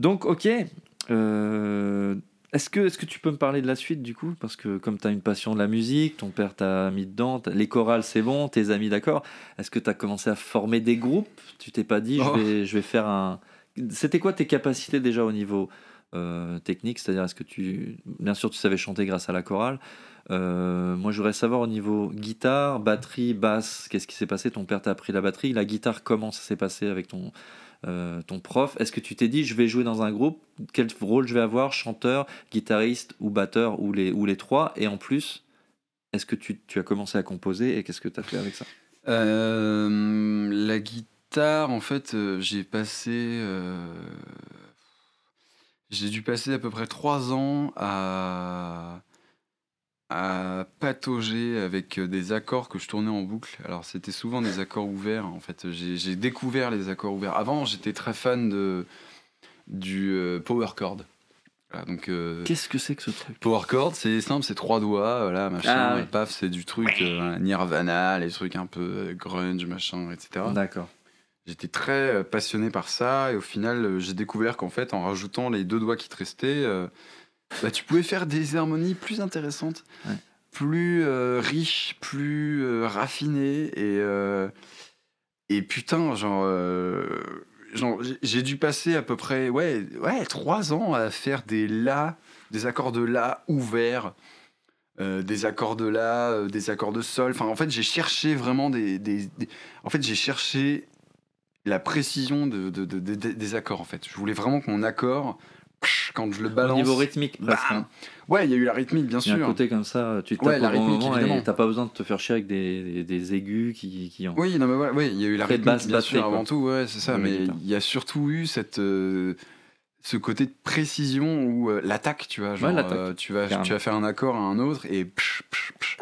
Donc, ok. Euh, est-ce que, est que tu peux me parler de la suite du coup? Parce que comme tu as une passion de la musique, ton père t'a mis dedans, les chorales c'est bon, tes amis d'accord. Est-ce que tu as commencé à former des groupes? Tu t'es pas dit je, Oh. vais, je vais faire un. C'était quoi tes capacités déjà au niveau euh, technique? C'est-à-dire, est-ce que tu. Bien sûr, tu savais chanter grâce à la chorale. Euh, moi, je voudrais savoir au niveau guitare, batterie, basse, qu'est-ce qui s'est passé? Ton père t'a appris la batterie. La guitare, comment ça s'est passé avec ton, euh, ton prof Est-ce que tu t'es dit, je vais jouer dans un groupe Quel rôle je vais avoir Chanteur, guitariste ou batteur ou les, ou les trois Et en plus, est-ce que tu, tu as commencé à composer et qu'est-ce que tu as fait avec ça? Euh, la guitare, en fait, euh, j'ai passé. j'ai dû passer à peu près trois ans à, à patauger avec euh, des accords que je tournais en boucle. Alors, c'était souvent des accords ouverts, en fait. J'ai découvert les accords ouverts. Avant, j'étais très fan de, du euh, power chord. Voilà, donc, euh, Qu'est-ce que c'est que ce truc? Power chord, c'est simple, c'est trois doigts, voilà, machin, Ah ouais. et paf, c'est du truc euh, Nirvana, les trucs un peu grunge, machin, etc. D'accord. J'étais très passionné par ça, et au final, j'ai découvert qu'en fait, en rajoutant les deux doigts qui te restaient, euh, bah, tu pouvais faire des harmonies plus intéressantes, Ouais. plus euh, riches, plus euh, raffinées, et, euh, et putain, genre. genre, j'ai- dû passer à peu près ouais, ouais, trois ans à faire des la, des accords de la ouverts, euh, des accords de la, euh, des accords de sol. Enfin, en fait, j'ai cherché vraiment des, des- des- En fait, j'ai cherché la précision de, de- de- de- de- des accords. En fait, je voulais vraiment que mon accord, quand je le Au balance. niveau rythmique, presque. hein. Ouais, il y a eu la rythmique, bien Il y a un sûr. côté comme ça, tu tapes Ouais, la rythmique, moment évidemment. et t'as pas besoin de te faire chier avec des, des, des aigus qui, qui en... Oui, non, mais voilà, oui, il y a eu la Très rythmique, basse bien sûr, avant tout, ouais, c'est ça. Mais il y a surtout eu cette, euh, ce côté de précision où euh, l'attaque, tu vois, genre, l'attaque, euh, tu, vas, carrément. tu vas faire un accord à un autre et psh, psh, psh.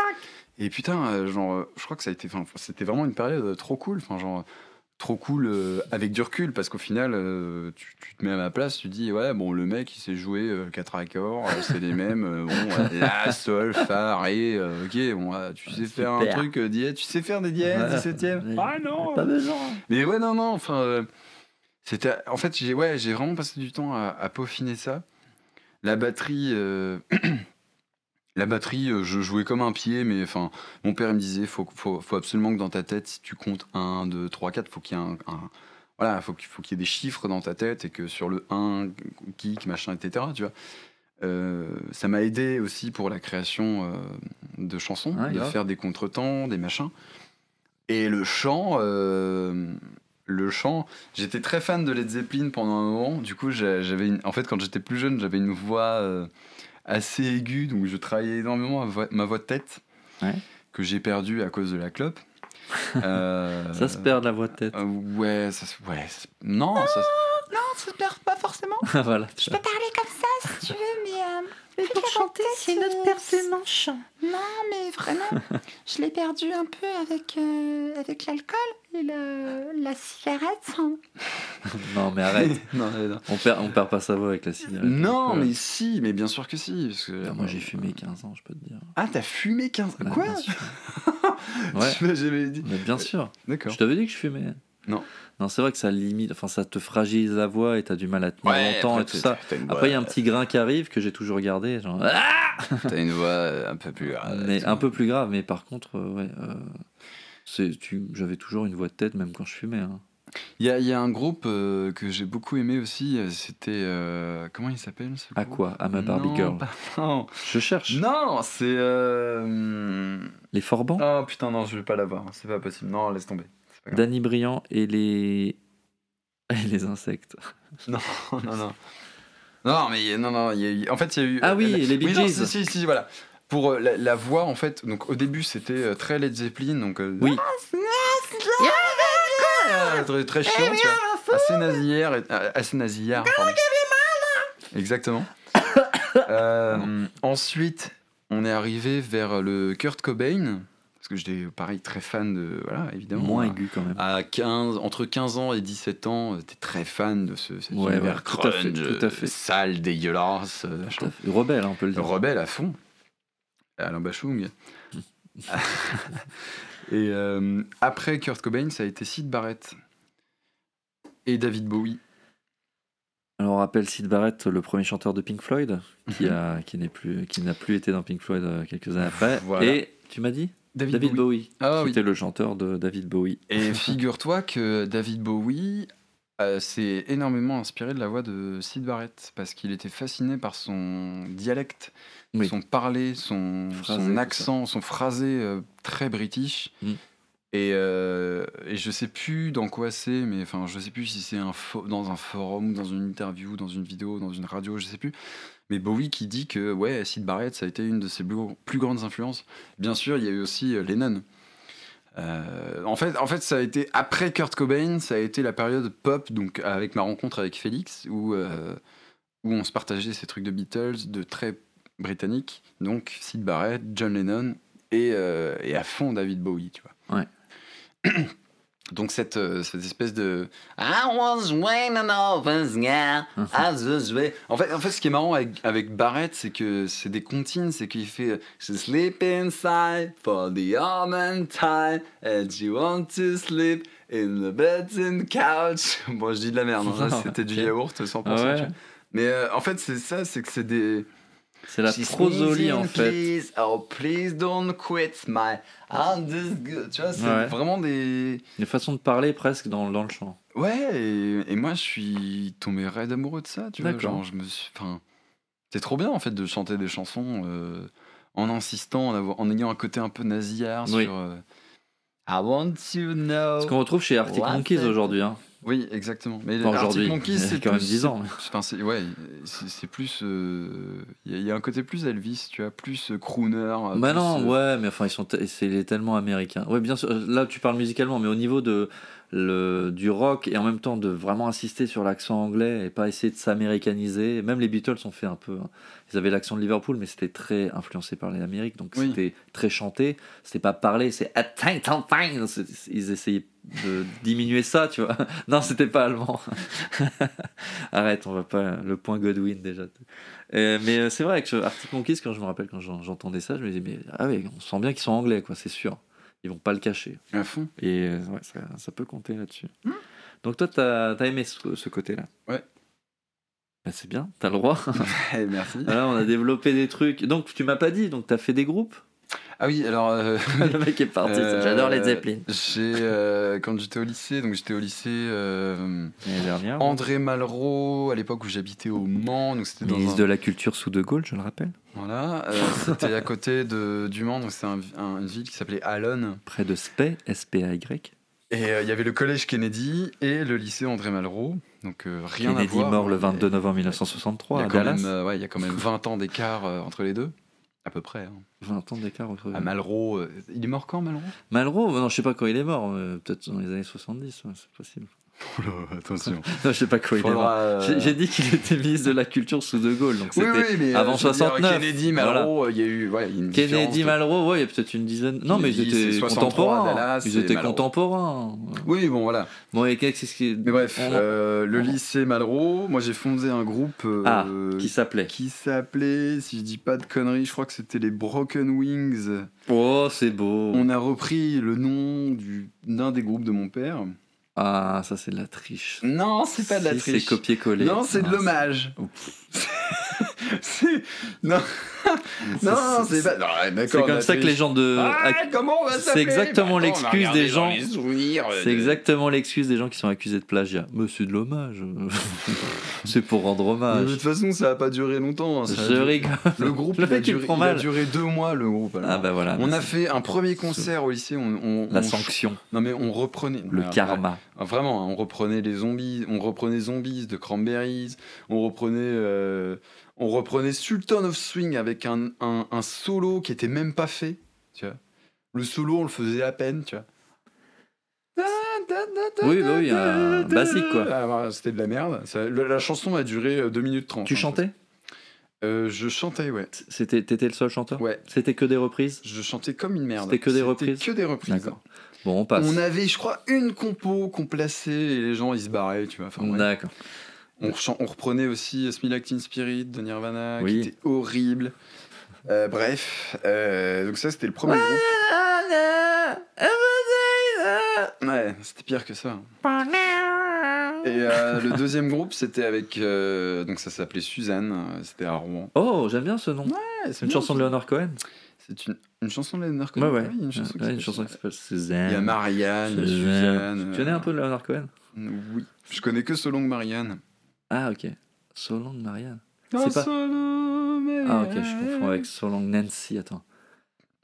Et putain, euh, genre, euh, je crois que ça a été, c'était vraiment une période euh, trop cool, enfin, genre, trop cool euh, avec du recul, parce qu'au final, euh, tu, tu te mets à ma place, tu dis, ouais, bon, le mec, il sait jouer euh, quatre accords, euh, c'est les mêmes, euh, bon, euh, la, sol, fa, ré, euh, ok, bon, tu sais faire un truc, euh, dièse, tu sais faire des dièses, Ouais. des septièmes. Ouais. Ah non Pas besoin. mais ouais, non, non, enfin. euh, c'était, en fait, j'ai ouais, j'ai vraiment passé du temps à, à peaufiner ça. La batterie. la batterie, euh, je jouais comme un pied, mais enfin, mon père il me disait faut, faut, faut absolument que dans ta tête, si tu comptes 1, 2, 3, 4, faut qu'il y ait un. un- voilà, faut qu'il faut qu'il y ait des chiffres dans ta tête et que sur le 1, kick, machin, etc. Tu vois. Euh, ça m'a aidé aussi pour la création euh, de chansons, Ouais, de faire des contretemps, des machins. Et le chant, euh, le chant, j'étais très fan de Led Zeppelin pendant un moment. Du coup, j'avais une- en fait, quand j'étais plus jeune, j'avais une voix assez aiguë, donc je travaillais énormément ma voix, ma voix de tête, Ouais. que j'ai perdue à cause de la clope. Euh, Ça se perd de la voix de tête. euh, ouais, ça se, ouais, non, ça se- Non, ça se perd pas forcément. voilà. Je peux parler comme ça si tu veux, mais. euh, Mais pour chanter, c'est notre c'est manche. Non, mais vraiment, je l'ai perdu un peu avec, euh, avec l'alcool et le, la cigarette. hein. Non, mais arrête. non, mais non. on, perd, on perd pas sa voix avec la cigarette. Non, euh, mais si, mais bien sûr que si. parce que- ah, moi j'ai fumé 15 ans, je peux te dire. Ah, t'as fumé 15 Ouais, Quoi bien sûr. Ouais. Tu m'as jamais dit. Mais bien sûr. D'accord. Je t'avais dit que je fumais. Non. Non, c'est vrai que ça limite, enfin ça te fragilise la voix et t'as du mal à tenir longtemps et tout ça. Après, il y a un petit grain qui arrive que j'ai toujours gardé, genre, ah T'as une voix euh, un peu plus. mais un peu plus grave. Mais par contre, euh, ouais, euh, j'avais toujours une voix de tête même quand je fumais. hein. Il y y a un groupe euh, que j'ai beaucoup aimé aussi. euh, C'était. euh, comment il s'appelle ce À groupe quoi? À ma Barbie Non, Girl. pas- Non, Je cherche. non c'est. euh, Les Forbans, Oh putain, non, je vais pas l'avoir. C'est pas possible. Non, laisse tomber. Danny Briand et les et les insectes. Non, non, non. Non, mais non, non. il y a eu- en fait, il y a eu. Ah oui, euh, les Bee oui, non, si, si, si, voilà. Pour euh, la, la voix, en fait, donc au début, c'était euh, très Led Zeppelin, donc. euh, Oui. Ah, très, très chiant, tu vois. Assez nasillère, et- euh, assez nasillard. Exactement. Euh, ensuite, on est arrivé vers le Kurt Cobain, parce que j'étais pareil très fan de, voilà, évidemment. Moins aigu quand même. À 15, entre 15 ans et 17 ans, t'es très fan de ce cet Ouais, univers ouais, tout à fait, grunge, tout à fait. sale, dégueulasse, euh, Tout machin. à fait. Rebelle, hein, on peut le dire. rebelle à fond. Alain Bachung. et euh, après Kurt Cobain, ça a été Sid Barrett et David Bowie. Alors on rappelle Sid Barrett, le premier chanteur de Pink Floyd, qui a qui n'est plus qui n'a plus été dans Pink Floyd euh, quelques années après. Voilà. Et tu m'as dit? David, Bowie, Ah qui oui. était le chanteur de David Bowie. Et figure-toi que David Bowie euh, s'est énormément inspiré de la voix de Sid Barrett parce qu'il était fasciné par son dialecte, Oui. son parler, son, Phrasé, son tout accent, son phrasé euh, très british. Mm. Et, euh, et je sais plus dans quoi c'est, mais enfin je sais plus si c'est un dans un forum, dans une interview, dans une vidéo, dans une radio, je sais plus. Mais Bowie qui dit que ouais, Sid Barrett ça a été une de ses plus, grandes influences. Bien sûr, il y a eu aussi euh, Lennon. Euh, en, fait, en fait, ça a été après Kurt Cobain, ça a été la période pop, donc avec ma rencontre avec Félix, où, euh, où on se partageait ces trucs de Beatles, de très britanniques, donc Sid Barrett, John Lennon et, euh, et à fond David Bowie, tu vois. Ouais. donc cette, euh, cette espèce de I was waiting over yeah, was waiting. en fait, en fait, ce qui est marrant avec, avec Barrett, c'est que c'est des comptines, c'est qu'il fait euh, She sleep inside for the arm time, and she want to sleep in the bed and couch. Bon, je dis de la merde, hein, c'était du yaourt 100%. Ah ouais. Mais euh, en fait, c'est ça, c'est que c'est des. C'est la prosolie en fait. Please, oh, please don't quit my. Tu vois, c'est Ouais. vraiment des. Une façon de parler presque dans, dans le chant. Ouais, et, et moi je suis tombé raide amoureux de ça, tu vois. Genre, je me suis. Enfin, c'est trop bien en fait de chanter des chansons euh, en insistant, en, avoir- en ayant un côté un peu nasillard Oui. sur. euh, I want to know. Ce qu'on retrouve chez Arctic Monkeys aujourd'hui. Hein. Oui, exactement. Mais Enfin, aujourd'hui, c'est quand même plus- 10 ans. Enfin, c'est ouais, c'est c'est plus. euh, Il y, a- il y a un côté plus Elvis, tu vois, plus crooner. euh, Bah plus, non, euh, ouais, mais enfin, ils sont, c'est il est tellement américain. Ouais, bien sûr. Là, tu parles musicalement, mais au niveau de le du rock et en même temps de vraiment insister sur l'accent anglais et pas essayer de s'américaniser. Même les Beatles ont fait un peu. hein. Ils avaient l'accent de Liverpool, mais c'était très influencé par les Amériques, donc Oui. c'était très chanté. C'était pas parlé, c'est "Ah, tang, tang, tang". C'est- Ils essayaient de diminuer ça, tu vois. Non, c'était pas allemand. Arrête, on va pas le point Godwin déjà. Euh, mais euh, c'est vrai que Arctic Monkeys, quand je me rappelle quand j'en- j'entendais ça, je me disais mais ah oui, on sent bien qu'ils sont anglais quoi, c'est sûr. Ils vont pas le cacher. À fond. Et euh, ouais, ça, ça peut compter là-dessus. Donc toi, t'as as aimé ce, ce côté-là? Ouais. Bah, c'est bien, t'as le droit. Merci. Voilà, on a développé des trucs. Donc tu m'as pas dit, donc t'as fait des groupes? Ah oui, alors. euh, Le mec est parti. euh, J'adore les Zeppelin. J'ai euh, quand j'étais au lycée, donc j'étais au lycée euh, dernière. André Malraux à l'époque où j'habitais au Mans, donc c'était Ministre un- de la Culture sous De Gaulle, je le rappelle. voilà, euh, c'était à côté de du Mans, donc c'est un- un- une ville qui s'appelait Allonne. Près de Spey, S-P-A-Y. Et euh, il y avait le collège Kennedy et le lycée André Malraux, donc euh, rien à Kennedy voir. mort le mais 22 novembre Il y 1963 a à quand Dallas. même, euh, ouais, il y a quand même 20 ans d'écart euh, entre les deux, à peu près. hein. 20 ans d'écart entre À Malraux, euh, il est mort quand Malraux? Malraux, non, je sais pas quand il est mort, euh, peut-être dans les années 70, ouais, c'est possible. Attention. Non, je sais pas il est mort. Faudra, euh, J'ai dit qu'il était ministre de la Culture sous De Gaulle, donc Oui, c'était oui, mais avant euh, je veux dire, 69. Kennedy, Malraux, euh, il y a eu une Kennedy, de- Malraux, ouais, il y a peut-être une dizaine. Non, mais ils étaient c'est 63 contemporains. Dallas, ils étaient Malraux. contemporains. Oui, bon, voilà. Bon, et qu'est-ce ce qui, Mais bref, On- euh, le lycée Malraux, moi j'ai fondé un groupe euh, Ah, qui s'appelait qui s'appelait, si je dis pas de conneries, je crois que c'était les Broken Wings. Oh, c'est beau. On a repris le nom du- d'un des groupes de mon père. Ah, ça c'est de la triche. Non, c'est pas de la Si, triche. C'est copier-coller. Non, c'est de l'hommage. Non, non, c'est pas. C'est comme ça que les gens de. Ah, comment on va c'est exactement Bah, l'excuse des gens. euh, C'est exactement l'excuse des gens qui sont accusés de plagiat. Mais c'est de l'hommage. c'est pour rendre Mais de hommage. toute façon, ça a pas duré longtemps. hein, Je rigole. Le groupe, il, a duré, deux mois, le groupe. Ah bah voilà. on mais a fait un premier concert au lycée. La on- sanction, Non mais on reprenait. le Ouais, karma. Vraiment, hein, on reprenait les zombies. On reprenait Zombies de Cranberries. On reprenait. Euh, on reprenait Sultan of Swing avec un, un, un solo qui était même pas fait. Tu vois. Le solo, on le faisait à peine. Tu vois. Oui, bah oui, un basique, quoi. Ah, voilà, C'était de la merde. Ça- la chanson a duré 2 minutes 30. Tu chantais? Euh, Je chantais, ouais. C'était, t'étais le seul chanteur? Ouais. C'était que des reprises? Je chantais comme une merde. C'était que des reprises? que des reprises. D'accord. Bon, on passe. On avait, je crois, une compo qu'on plaçait et les gens ils se barraient, tu vois. Enfin, ouais. D'accord. On, reprenait aussi Smell Like Teen Spirit de Nirvana, Oui. qui était horrible. Euh, bref, euh, donc ça c'était le premier groupe. Ouais, c'était pire que ça. Et euh, le deuxième groupe, c'était avec. euh, donc ça s'appelait Suzanne, euh, c'était à Rouen. Oh, j'aime bien ce nom. Ouais, c'est une chanson de Leonard Cohen. C'est une, une chanson de Leonard Ouais, Cohen ouais. Ah oui, une chanson, qui Ouais, une chanson qui Suzanne. s'appelle Suzanne. Il y a Marianne, il y a Suzanne. Tu connais un peu Leonard Cohen? Euh, Oui. Je connais que So Long Marianne. Ah, ok. So Long Marianne. Oh, C'est pas- So Long Ah, ok, je Marianne. confonds avec So Long Nancy. Attends.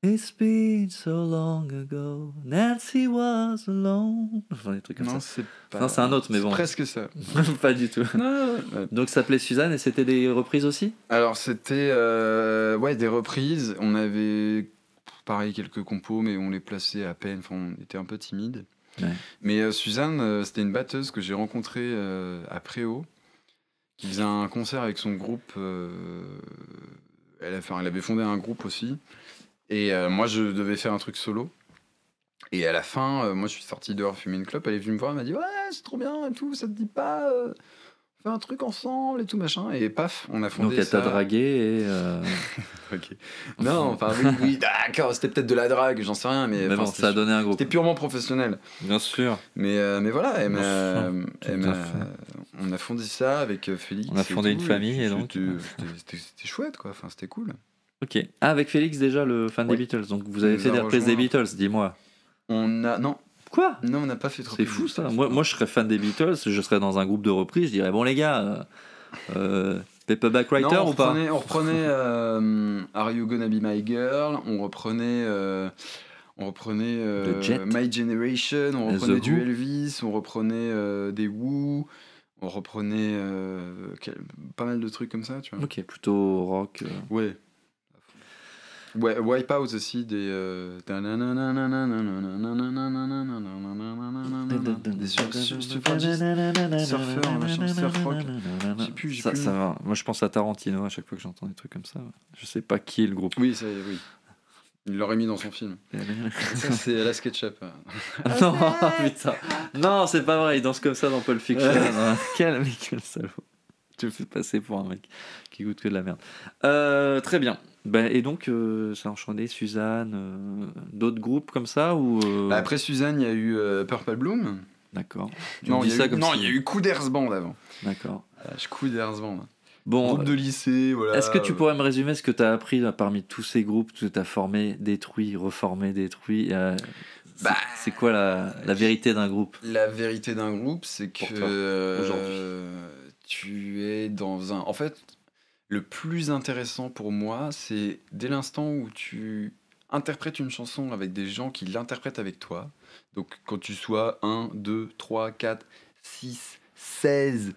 It's been so long ago, Nancy was alone. Enfin, des trucs comme Non, ça. c'est pas. Non, c'est un autre, mais bon. Presque ça. pas du tout. Non, ouais. Donc ça s'appelait Suzanne et c'était des reprises aussi? Alors c'était euh, ouais des reprises. On avait pareil quelques compos, mais on les plaçait à peine. Enfin, on était un peu timide. Ouais. Mais euh, Suzanne, euh, c'était une batteuse que j'ai rencontrée euh, à Préau, qui faisait un concert avec son groupe. euh, elle, fait- elle avait fondé un groupe aussi. Et euh, moi, je devais faire un truc solo. Et à la fin, euh, moi, je suis sorti dehors fumer une clope. Elle est venue me voir, elle m'a dit Ouais, c'est trop bien et tout, ça te dit pas fait un truc ensemble et tout machin. Et paf, on a fondé Donc elle ça. t'a dragué et... euh, Ok. Non, enfin, oui, oui, d'accord, c'était peut-être de la drague, j'en sais rien, mais, Mais bon, ça a donné un groupe. C'était purement professionnel. Bien sûr. Mais, euh, mais voilà, elle elle on a fondé ça avec euh, Félix. On a fondé une famille, et donc- c'était- c'était- chouette, quoi, enfin, c'était cool. Ok. Ah, avec Félix déjà, le fan Oui. des Beatles. Donc vous avez fait des reprises des. Beatles, dis-moi. On a. Non, Quoi non on n'a pas fait trop C'est fou ça. Moi, moi, je serais fan des Beatles, je serais dans un groupe de reprises, je dirais bon les gars, euh, euh, Paperback Writer Non, on ou pas reprenait, on reprenait euh, Are You Gonna Be My Girl On reprenait. euh, on reprenait euh. My Generation, on reprenait du. Elvis, on reprenait euh, des Who, on reprenait euh, quel- pas mal de trucs comme ça, tu vois. Ok, plutôt rock. euh. Ouais. Ouais, Wipeout aussi, des. Des sur- sur- surfeurs, machin, surf Ça, va. Moi, je pense à Tarantino à chaque fois que j'entends des trucs comme ça. Je sais pas qui est le groupe. Oui, oui. Il l'aurait mis dans son film. Ça, c'est la SketchUp. non, putain. Non, c'est pas vrai. Il danse comme ça dans Pulp Fiction. quel salaud. Tu me fais passer pour un mec qui goûte que de la merde. Euh, très bien. Ben, et donc, euh, ça a enchaîné Suzanne, euh, d'autres groupes comme ça ou euh, Bah, après Suzanne, il y a eu euh, Purple Bloom. D'accord. Non, il y, a eu- non, si- eu Couders Band avant. D'accord. Je Couders Band. Bon, Groupe de lycée, voilà. est-ce que tu pourrais me résumer ce que tu as appris là, parmi tous ces groupes que tu as formé, détruit, reformé, détruit euh, c'est- Bah, C'est quoi la, la vérité d'un groupe? La vérité d'un groupe, c'est que euh, aujourd'hui. Tu es dans un. En fait, le plus intéressant pour moi, c'est dès l'instant où tu interprètes une chanson avec des gens qui l'interprètent avec toi. Donc, quand tu sois 1, 2, 3, 4, 6, 16.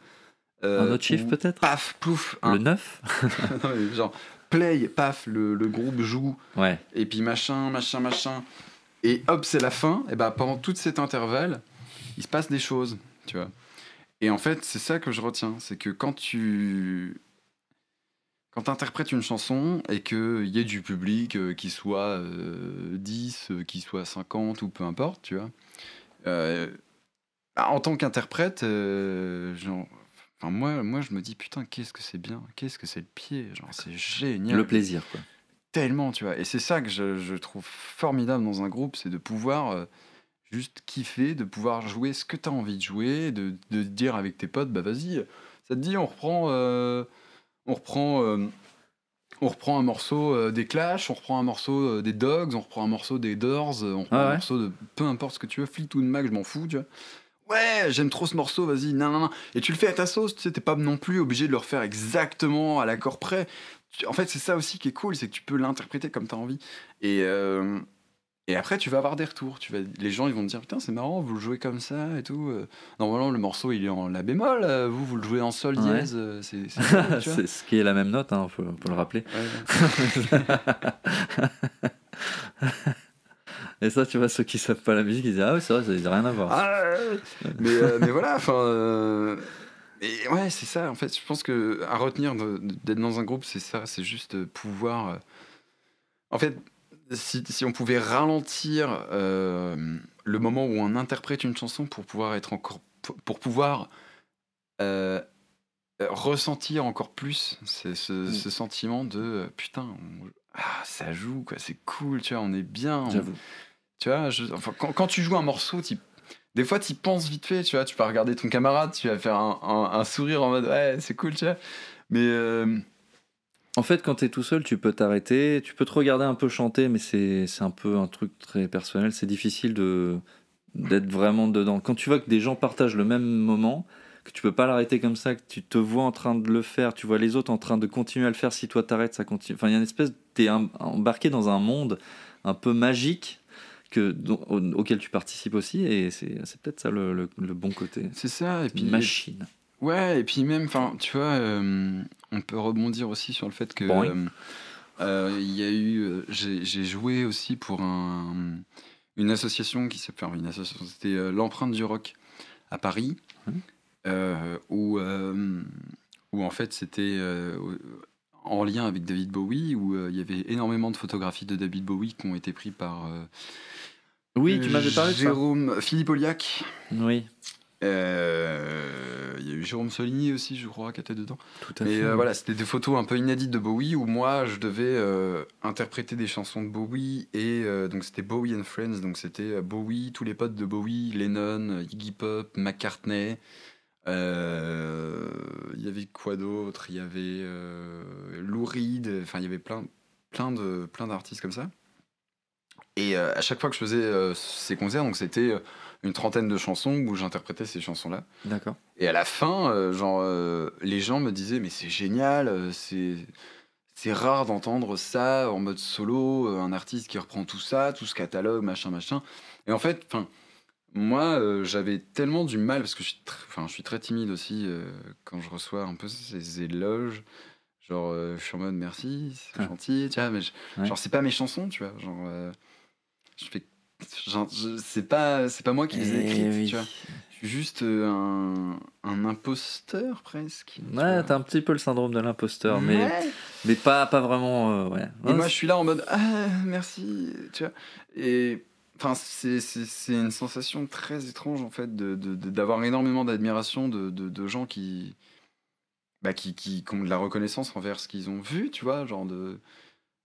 Un autre chiffre peut-être? Paf, plouf. Le un- 9 Non, mais genre, play, paf, le, le groupe joue. Ouais. et puis machin, machin, machin. Et hop, c'est la fin. Et bah pendant tout cet intervalle, il se passe des choses, tu vois. Et en fait, c'est ça que je retiens, c'est que quand tu quand tu interprètes une chanson et qu'il y ait du public, euh, qui soit euh, 10, euh, qui soit 50 ou peu importe, tu vois, euh, bah, en tant qu'interprète, euh, genre, enfin, moi, moi je me dis putain, qu'est-ce que c'est bien, qu'est-ce que c'est le pied, genre c'est génial Le plaisir, quoi. tellement, tu vois. Et c'est ça que je, je trouve formidable dans un groupe, c'est de pouvoir euh, juste kiffer, de pouvoir jouer ce que tu as envie de jouer, de, de dire avec tes potes, bah vas-y, ça te dit, on reprend, euh, on reprend, euh, on reprend un morceau euh, des Clash, on reprend un morceau des Dogs, on reprend un morceau des Doors, on reprend Ah un morceau de peu importe ce que tu veux, Fleetwood Mac, je m'en fous, tu vois. Ouais, j'aime trop ce morceau, vas-y, non, non, non. Et tu le fais à ta sauce, tu sais, t'es pas non plus obligé de le refaire exactement à l'accord près. En fait, c'est ça aussi qui est cool, c'est que tu peux l'interpréter comme tu as envie. Et, et après, tu vas avoir des retours. Tu vas, les gens, ils vont te dire Putain, c'est marrant, vous le jouez comme ça et tout. euh. Normalement, le morceau, il est en la bémol. euh, Vous, vous le jouez en sol Ouais. dièse. euh, C'est ce qui est la même note, hein, faut, faut le rappeler. Ouais, ouais. Et ça, tu vois, ceux qui savent pas la musique, ils disent Ah oui, c'est vrai, ça n'a rien à voir. Ah, ouais, ouais. mais, euh, mais voilà, enfin. euh, et ouais, c'est ça. En fait, je pense que à retenir d'être dans un groupe, c'est ça. C'est juste pouvoir. En fait, si, si on pouvait ralentir euh, le moment où on interprète une chanson pour pouvoir être encore. pour- pouvoir. euh, euh, ressentir encore plus ce, ce- ce sentiment de euh, putain on- ah, ça joue quoi c'est cool tu vois on est bien on- tu vois, je- enfin, quand, quand tu joues un morceau, tu des fois, tu penses vite fait, tu vois. Tu peux regarder ton camarade, tu vas faire un, un- un sourire en mode ouais, c'est cool, tu vois. Mais En fait, quand t'es tout seul, tu peux t'arrêter, tu peux te regarder un peu chanter, mais c'est un peu un truc très personnel. C'est difficile de d'être vraiment dedans. Quand tu vois que des gens partagent le même moment, que tu peux pas l'arrêter comme ça, que tu te vois en train de le faire, tu vois les autres en train de continuer à le faire, si toi t'arrêtes, ça continue. Enfin, il y a une espèce, t'es em- embarqué dans un monde un peu magique que, au- auquel tu participes aussi, et c'est peut-être ça le, le- le bon côté. c'est ça. Et puis, une machine. Ouais, et puis même, enfin, tu vois, euh, on peut rebondir aussi sur le fait que Bon, oui. euh, il y a eu, j'ai joué aussi pour un, une association qui s'appelle, une association, c'était euh, l'empreinte du rock à Paris, Mhm. euh, où, euh, où en fait c'était en lien avec David Bowie, où il y avait énormément de photographies de David Bowie qui ont été prises par Oui, tu m'avais parlé de ça. Jérôme Philippe Oliac. Oui, Euh, Il y a eu Jérôme Soligny aussi, je crois, qui était dedans. tout à Mais fait. euh, voilà, c'était des photos un peu inédites de Bowie où moi je devais euh, interpréter des chansons de Bowie et euh, donc c'était Bowie and Friends, donc c'était Bowie, tous les potes de Bowie, Lennon, Iggy Pop, McCartney. Il y avait quoi d'autre? Il y avait Lou Reed, enfin il y avait plein, plein de plein d'artistes comme ça. Et à chaque fois que je faisais ces concerts, donc c'était une trentaine de chansons où j'interprétais ces chansons-là. D'accord. Et à la fin, euh, genre, euh, les gens me disaient mais c'est génial, euh, c'est c'est rare d'entendre ça en mode solo, un artiste qui reprend tout ça, tout ce catalogue, machin, machin. Et en fait, enfin, moi, euh, j'avais tellement du mal parce que je suis, tr- je suis très timide aussi euh, quand je reçois un peu ces éloges. Genre, euh, je suis en mode merci, c'est Ah. gentil, tu vois, mais je- Ouais. genre c'est pas mes chansons, tu vois, genre, je fais, c'est pas, c'est pas moi qui les ai Eh écrites, oui. tu vois. Je suis juste euh, un, un imposteur presque. Ouais, t'as un petit peu le syndrome de l'imposteur, mais, Ouais. mais pas, pas vraiment. euh, ouais. Et moi, je suis là en mode ah merci, tu vois. Et enfin, c'est c'est- une sensation très étrange en fait de d'avoir énormément d'admiration de, de, de gens qui bah, qui, qui qui ont de la reconnaissance envers ce qu'ils ont vu, tu vois, genre de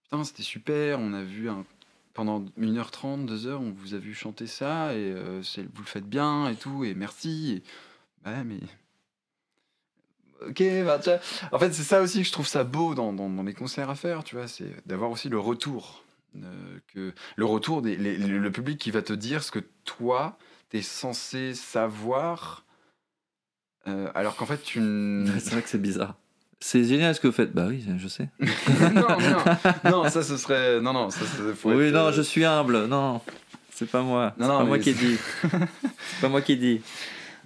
putain c'était super, on a vu un pendant 1h30, 2h, on vous a vu chanter ça et euh, c'est- vous le faites bien et tout et merci. Et, ouais, mais Ok, bah, tu vois, en fait, c'est ça aussi que je trouve ça beau dans, dans, dans mes concerts à faire, tu vois, c'est d'avoir aussi le retour. euh, que, le retour, des, les- le public qui va te dire ce que toi, tu es censé savoir, euh, alors qu'en fait, tu. C'est vrai que c'est bizarre. C'est génial ce que vous faites? Bah oui, je sais. non, non, non, ça, ce serait. Non, non, ça, ça faut oui, être, non, euh, je suis humble. Non, c'est pas moi. Non, c'est non, pas moi qui ai c'est- dit. c'est pas moi qui ai dit.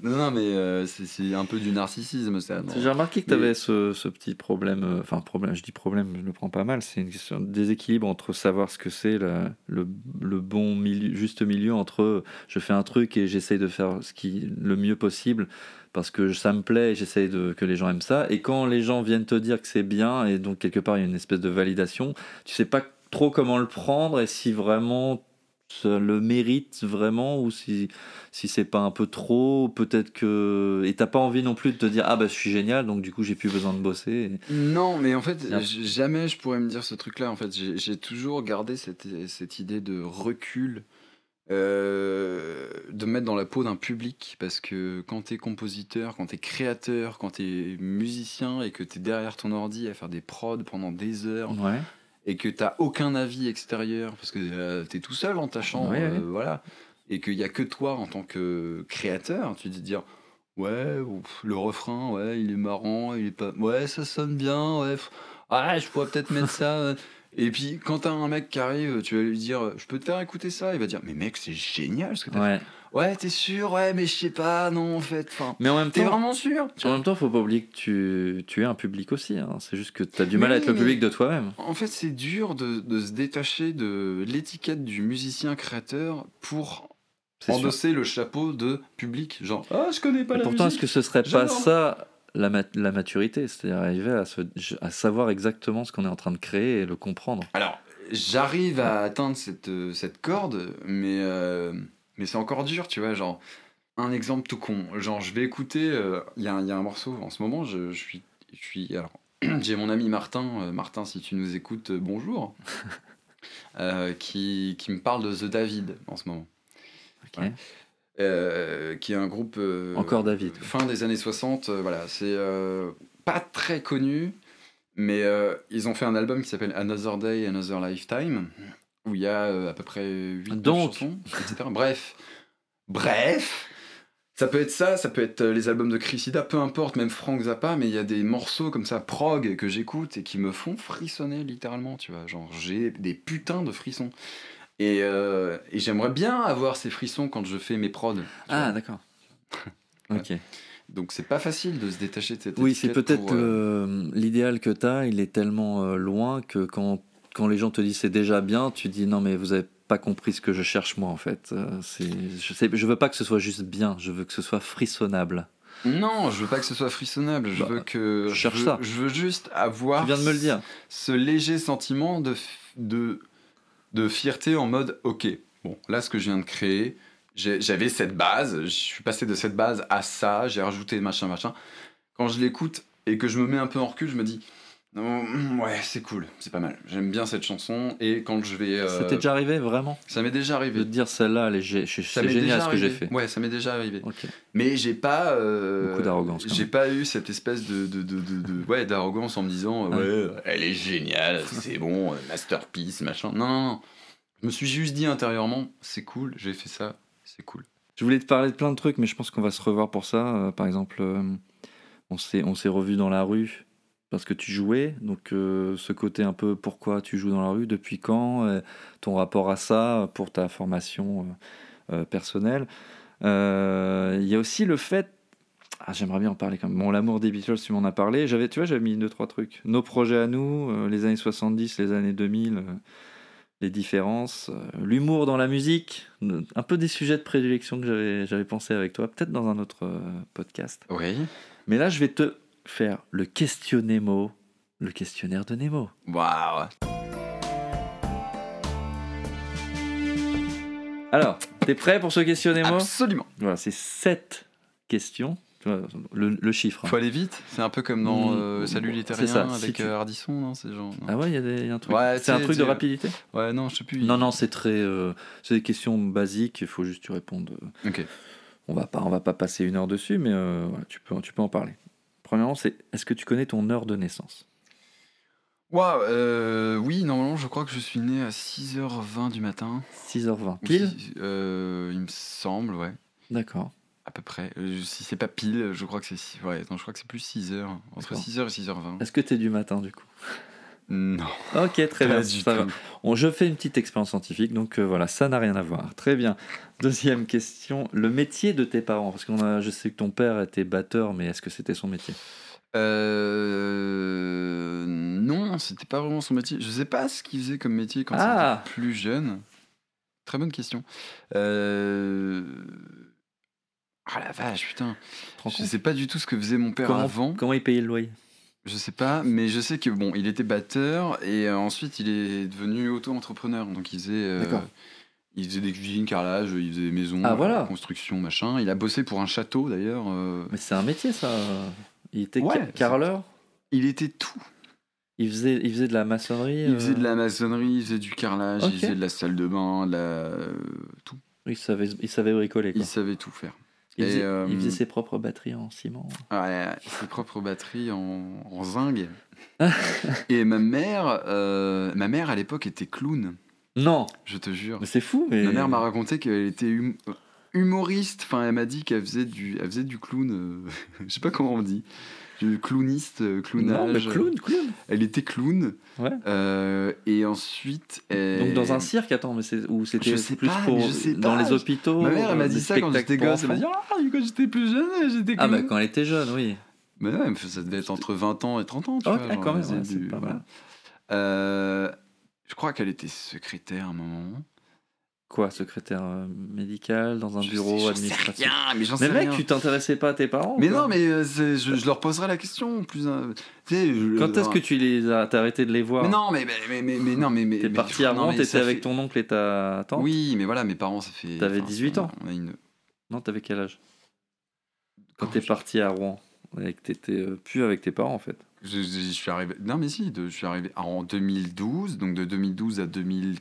Non, non, mais euh, c'est c'est un peu du narcissisme, ça. J'ai remarqué que tu Mais- avais ce, ce petit problème. euh, Enfin, problème, je dis problème, je le prends pas mal. C'est une question de déséquilibre entre savoir ce que c'est le, le, le bon milieu, juste milieu entre je fais un truc et j'essaye de faire ce qui le mieux possible parce que ça me plaît et j'essaye de que les gens aiment ça. Et quand les gens viennent te dire que c'est bien et donc quelque part il y a une espèce de validation, tu sais pas trop comment le prendre et si vraiment ça le mérite vraiment ou si si c'est pas un peu trop peut-être que et t'as pas envie non plus de te dire ah bah je suis génial donc du coup j'ai plus besoin de bosser Non, mais en fait, jamais je pourrais me dire ce truc-là. En fait, j'ai toujours gardé cette, cette idée de recul, euh, de me mettre dans la peau d'un public, parce que quand t'es compositeur, quand t'es créateur, quand t'es musicien et que t'es derrière ton ordi à faire des prods pendant des heures ouais et que t'as aucun avis extérieur, parce que euh, t'es tout seul dans ta chambre, Ouais, ouais. voilà, et qu'il y a que toi en tant que créateur, tu te dis dire ouais, ouf, le refrain, ouais, il est marrant, il est pas, ouais, ça sonne bien, ouais, ah, je pourrais peut-être mettre ça. euh. Et puis quand t'as un mec qui arrive, tu vas lui dire, je peux te faire écouter ça, il va dire, mais mec, c'est génial ce que t'as ouais fait. Ouais, t'es sûr, ouais, mais je sais pas, non, en fait, enfin, mais en même t'es temps vraiment sûr. en même temps faut pas oublier que tu tu es un public aussi hein. c'est juste que t'as du mal à être le public de toi-même En fait, c'est dur de, de se détacher de l'étiquette du musicien créateur pour sûr endosser le chapeau de public. Genre, ah, je connais pas Et la pourtant est-ce que ce serait pas ça la, mat- la maturité? C'est-à-dire arriver à, se, à savoir exactement ce qu'on est en train de créer et le comprendre Alors, j'arrive à atteindre cette, euh, cette corde, mais, euh, mais c'est encore dur, tu vois. Genre, un exemple tout con. Genre, je vais écouter. euh, Il y, a, un- il y a un morceau en ce moment, je, je suis. Je suis alors, j'ai mon ami Martin. euh, Martin, si tu nous écoutes, euh, bonjour. qui, qui me parle de The David en ce moment. Ok. Ouais. euh, qui est un groupe. Encore David. Fin des années 60, euh, voilà. C'est pas très connu, mais ils ont fait un album qui s'appelle Another Day, Another Lifetime, où il y a euh, à peu près 8 Donc. chansons, etc. Bref. Bref ça peut être ça, ça peut être euh, les albums de Chris Ida, peu importe, même Frank Zappa, mais il y a des morceaux comme ça, prog, que j'écoute et qui me font frissonner littéralement, tu vois. Genre, j'ai des putains de frissons. Et, euh, et j'aimerais bien avoir ces frissons quand je fais mes prods. Ah, d'accord. ok. Donc c'est pas facile de se détacher de cette Oui, c'est peut-être euh, l'idéal que tu as, il est tellement euh, loin que quand, quand les gens te disent c'est déjà bien, tu dis non mais vous avez pas compris ce que je cherche moi en fait. Euh, je, je veux pas que ce soit juste bien, je veux que ce soit frissonnable. Non, je veux pas que ce soit frissonnable. Je Bah, veux que. cherche je veux, ça. Je veux juste avoir. Tu viens de me le dire. Ce léger sentiment de, de, de fierté en mode ok, bon, là ce que je viens de créer, j'avais cette base, je suis passé de cette base à ça, j'ai rajouté machin, machin. Quand je l'écoute et que je me mets un peu en recul, je me dis. Ouais, c'est cool, c'est pas mal. J'aime bien cette chanson et quand je vais. euh, C'était déjà arrivé vraiment? Ça m'est déjà de arrivé. te dire celle-là, elle est gé- c'est Ça génial ce que j'ai fait. Ouais, ça m'est déjà arrivé. Mais j'ai pas. euh, Beaucoup d'arrogance, J'ai pas eu cette espèce de. de, de, de- de- ouais, d'arrogance en me disant. Ouais. Ouais, elle est géniale, c'est bon, euh, masterpiece, machin. Non, non, non. Je me suis juste dit intérieurement, c'est cool, j'ai fait ça, c'est cool. Je voulais te parler de plein de trucs, mais je pense qu'on va se revoir pour ça. Euh, par exemple, on s'est on s'est revus dans la rue parce que tu jouais. Donc, euh, ce côté un peu pourquoi tu joues dans la rue, depuis quand, euh, ton rapport à ça pour ta formation euh, personnelle. Il y a aussi le fait. Ah, j'aimerais bien en parler quand même. Bon, l'amour des Beatles, tu m'en as parlé. J'avais, tu vois, j'avais mis deux, trois trucs. Nos projets à nous, les années 70, les années 2000, euh, les différences, l'humour dans la musique, un peu des sujets de prédilection que j'avais, j'avais pensé avec toi, peut-être dans un autre podcast. Oui. Mais là, je vais te faire le questionnémo, le questionnaire de Nemo. Waouh. Alors, t'es prêt pour ce questionnémo Absolument. Voilà, c'est sept questions. Tu vois, le, le chiffre. hein. Faut aller vite. C'est un peu comme dans Mm, euh, Salut les Terriens ça, si avec tu- euh, Ardisson, non C'est genre. non. Ah ouais, il y y a un truc. Ouais, c'est un truc de rapidité? Ouais, non, je sais plus. Non, non, c'est très. euh, c'est des questions basiques. Il faut juste que tu répondes. euh, Ok. On va pas, on va pas passer une heure dessus, mais tu peux, tu peux en parler. Premièrement, c'est est-ce que tu connais ton heure de naissance? Waouh, oui, normalement, je crois que je suis né à 6h20 du matin. 6h20. Ou Pile? si- euh, Il me semble, ouais. D'accord. À peu près. Euh, si c'est pas pile, je crois que c'est six- ouais, non, je crois que c'est plus 6 heures. Entre D'accord. 6 heures et 6h20. Est-ce que tu es du matin du coup? Non, Ok, très bien. On- je fais une petite expérience scientifique, donc euh, voilà, ça n'a rien à voir. Très bien. Deuxième question, le métier de tes parents, parce qu'on a, je sais que ton père était batteur, mais est-ce que c'était son métier? Euh, non, c'était pas vraiment son métier. Je sais pas ce qu'il faisait comme métier quand Ah. il était plus jeune. Très bonne question. Euh... Ah la vache, putain. Je sais pas du tout ce que faisait mon père comment, avant. comment il payait le loyer? Je sais pas, mais je sais que bon, il était batteur et euh, ensuite il est devenu auto-entrepreneur. Donc il faisait, euh, il faisait des cuisines, carrelage, il faisait des maisons, Ah, voilà. construction, machin. Il a bossé pour un château d'ailleurs. euh, Mais c'est un métier ça. Il était Ouais, ca- carreleur Il était tout. il faisait, il faisait de la maçonnerie Il faisait de la maçonnerie, il faisait du carrelage, il faisait de la salle de bain, de la... tout. Il savait, il savait bricoler. Quoi. Il savait tout faire. Il, Et, faisait, euh, il faisait ses propres batteries en ciment. Ouais, ses propres batteries en, en zinc. et ma mère, euh, ma mère à l'époque était clown, Non, je te jure. mais c'est fou. Mais... Ma mère m'a raconté qu'elle était hum- humoriste. Enfin, elle m'a dit qu'elle faisait du, elle faisait du clown. euh, je sais pas comment on dit. Du clowniste, euh, Non, clownage. mais clown, clown. Elle était clown. Ouais. euh, et ensuite. elle- Donc dans un cirque, attends, mais c'est où c'était Je sais plus pas, pour je sais dans pas. les hôpitaux. Ma mère, elle m'a euh, dit ça quand j'étais gosse. Elle m'a dit. Ah, quand j'étais plus jeune, j'étais Ah bah quand elle était jeune, oui. Mais ouais, ça devait être entre 20 ans et 30 ans, tu Ok, vois. genre, quand même, ouais, du- pas mal. Euh, je crois qu'elle était secrétaire à un moment. Quoi, secrétaire euh, médical dans un Je bureau sais- j'en sais administratif rien, mais j'en Mais sais mec, rien. tu t'intéressais pas à tes parents Mais non, mais euh, je, je leur poserai la question plus. euh, je- Quand est-ce que tu les as t'as arrêté de les voir Mais non, mais, mais, mais, non, mais. mais T'es parti à Rouen, t'étais avec ton oncle et ta tante Oui, mais voilà, mes parents, ça fait. T'avais enfin, 18 ans. On a une. Non, t'avais quel âge Quand Quand t'es je- parti à Rouen et que t'étais euh, plus avec tes parents en fait. Je, suis arrivé. Non, mais si, de- je suis arrivé en 2012, donc de 2012 à 2015,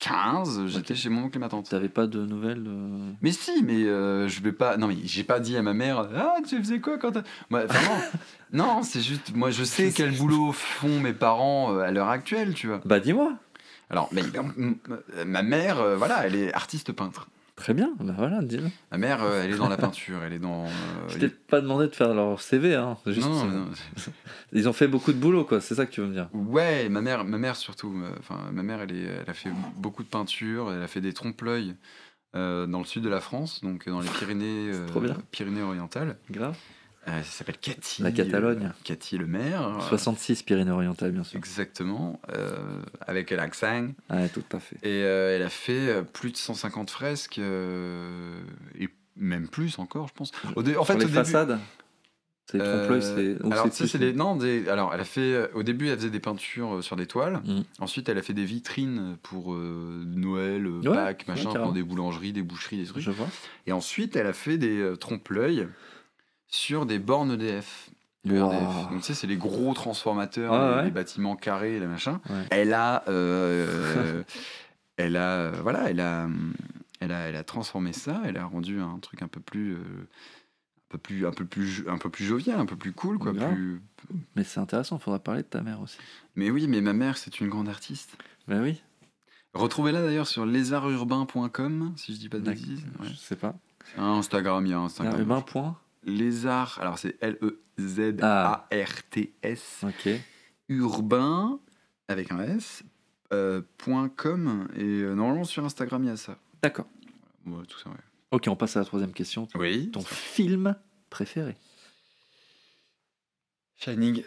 15, j'étais chez mon oncle et ma tante. T'avais pas de nouvelles euh, Mais si, mais euh, je vais pas. Non, mais j'ai pas dit à ma mère Ah, tu faisais quoi quand t'as. Non, c'est juste. Moi, je sais quel boulot font mes parents euh, à l'heure actuelle, tu vois. Bah dis-moi. Alors, m- ma mère, euh, voilà, elle est artiste peintre. Très bien, bah voilà, dis-le. Ma mère, euh, elle est dans la peinture, elle est dans. euh, Je t'ai pas demandé de faire leur CV, hein. Juste, non, euh, non, Ils ont fait beaucoup de boulot, quoi. C'est ça que tu veux me dire. Ouais, ma mère, ma mère surtout. euh, Enfin, ma mère, elle, est, elle a fait beaucoup de peinture. Elle a fait des trompe-l'œil euh, dans le sud de la France, donc dans les Pyrénées, trop bien. Pyrénées-Orientales. Grave. Euh, ça s'appelle Cathy. La Catalogne. euh, Cathy le maire. 66 Pyrénées-Orientales, bien sûr. Exactement, euh, avec l'accent. Ouais, tout à fait. Et euh, elle a fait plus de 150 fresques, euh, et même plus encore, je pense. Au dé- en fait, Sur les au début, façades C'est euh, c'est. alors, c'est c'est les- non, des- alors, elle a fait. Au début, elle faisait des peintures sur des toiles. Mm. Ensuite, elle a fait des vitrines pour euh, Noël, Ouais, Pâques, machin, pour des boulangeries, des boucheries, des trucs. Je vois. Et ensuite, elle a fait des trompe-l'œil sur des bornes EDF. Le Wow. RDF. Donc, tu sais, c'est les gros transformateurs, Ah les, ouais. les bâtiments carrés, les machins. Ouais. Elle a. euh, elle a. euh, Voilà, elle a. hum, Elle a, elle a transformé ça, elle a rendu un truc un peu plus, euh, un peu plus, un peu plus, un peu plus jovial, un peu plus cool, quoi. Plus... Mais c'est intéressant, faudra parler de ta mère aussi. Mais oui, mais ma mère, c'est une grande artiste. Bah oui, Retrouvez-la d'ailleurs sur lézardurbain.com, si je dis pas de bêtises. Ouais. je sais pas. Instagram, il y a un Ah, Instagram. point. Lézard, alors c'est. L-E-Z-A-R-T-S, Ok. urbain, avec un S, euh, point .com, et euh, normalement sur Instagram, il y a ça. D'accord. Ouais, tout ça, ouais. Ok, on passe à la troisième question. Oui. Ton film préféré? Shining.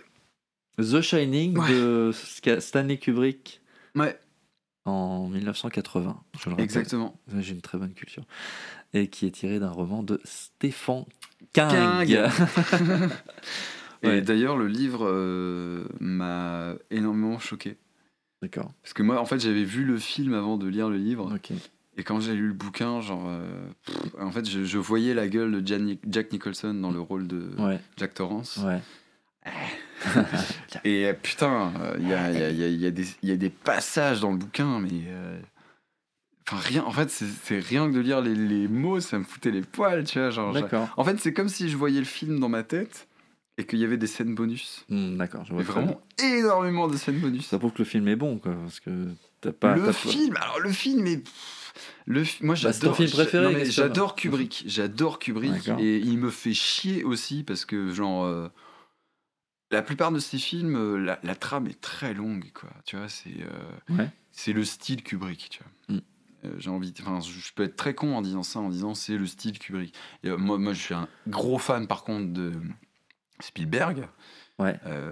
The Shining Ouais. de Stanley Kubrick Ouais, en 1980. Je le rappelle. exactement. J'ai une très bonne culture. Et qui est tiré d'un roman de Stephen King. King. Et Ouais. d'ailleurs, le livre euh, m'a énormément choqué. D'accord. Parce que moi, en fait, j'avais vu le film avant de lire le livre. Et quand j'ai lu le bouquin, genre, euh, pff, en fait, je, je voyais la gueule de Jan- Jack Nicholson dans le rôle de Ouais. Jack Torrance. Ouais. Et putain, il y, a, il y a- il y a- il y a des- il y a des passages dans le bouquin, mais. euh, Enfin, rien. En fait, c'est rien que de lire les, les mots, ça me foutait les poils, tu vois. Genre, en fait, c'est comme si je voyais le film dans ma tête et qu'il y avait des scènes bonus. Hmm, D'accord. Je vois bien. vraiment énormément de scènes bonus. Ça prouve que le film est bon, quoi. Parce que t'as pas. le t'as pas- film, alors le film est. Le, moi Bah, c'est ton j'adore. film que- J'adore Kubrick. J'adore Kubrick. Et il me fait chier aussi parce que, genre. euh, la plupart de ces films, euh, la, la trame est très longue, quoi. Tu vois, c'est. euh, Ouais. C'est le style Kubrick, tu vois. Mm. Euh, J'ai envie. Enfin, je je peux être très con en disant ça, en disant c'est le style Kubrick. Et, euh, moi, moi, je suis un gros fan, par contre, de Spielberg. Ouais. Euh,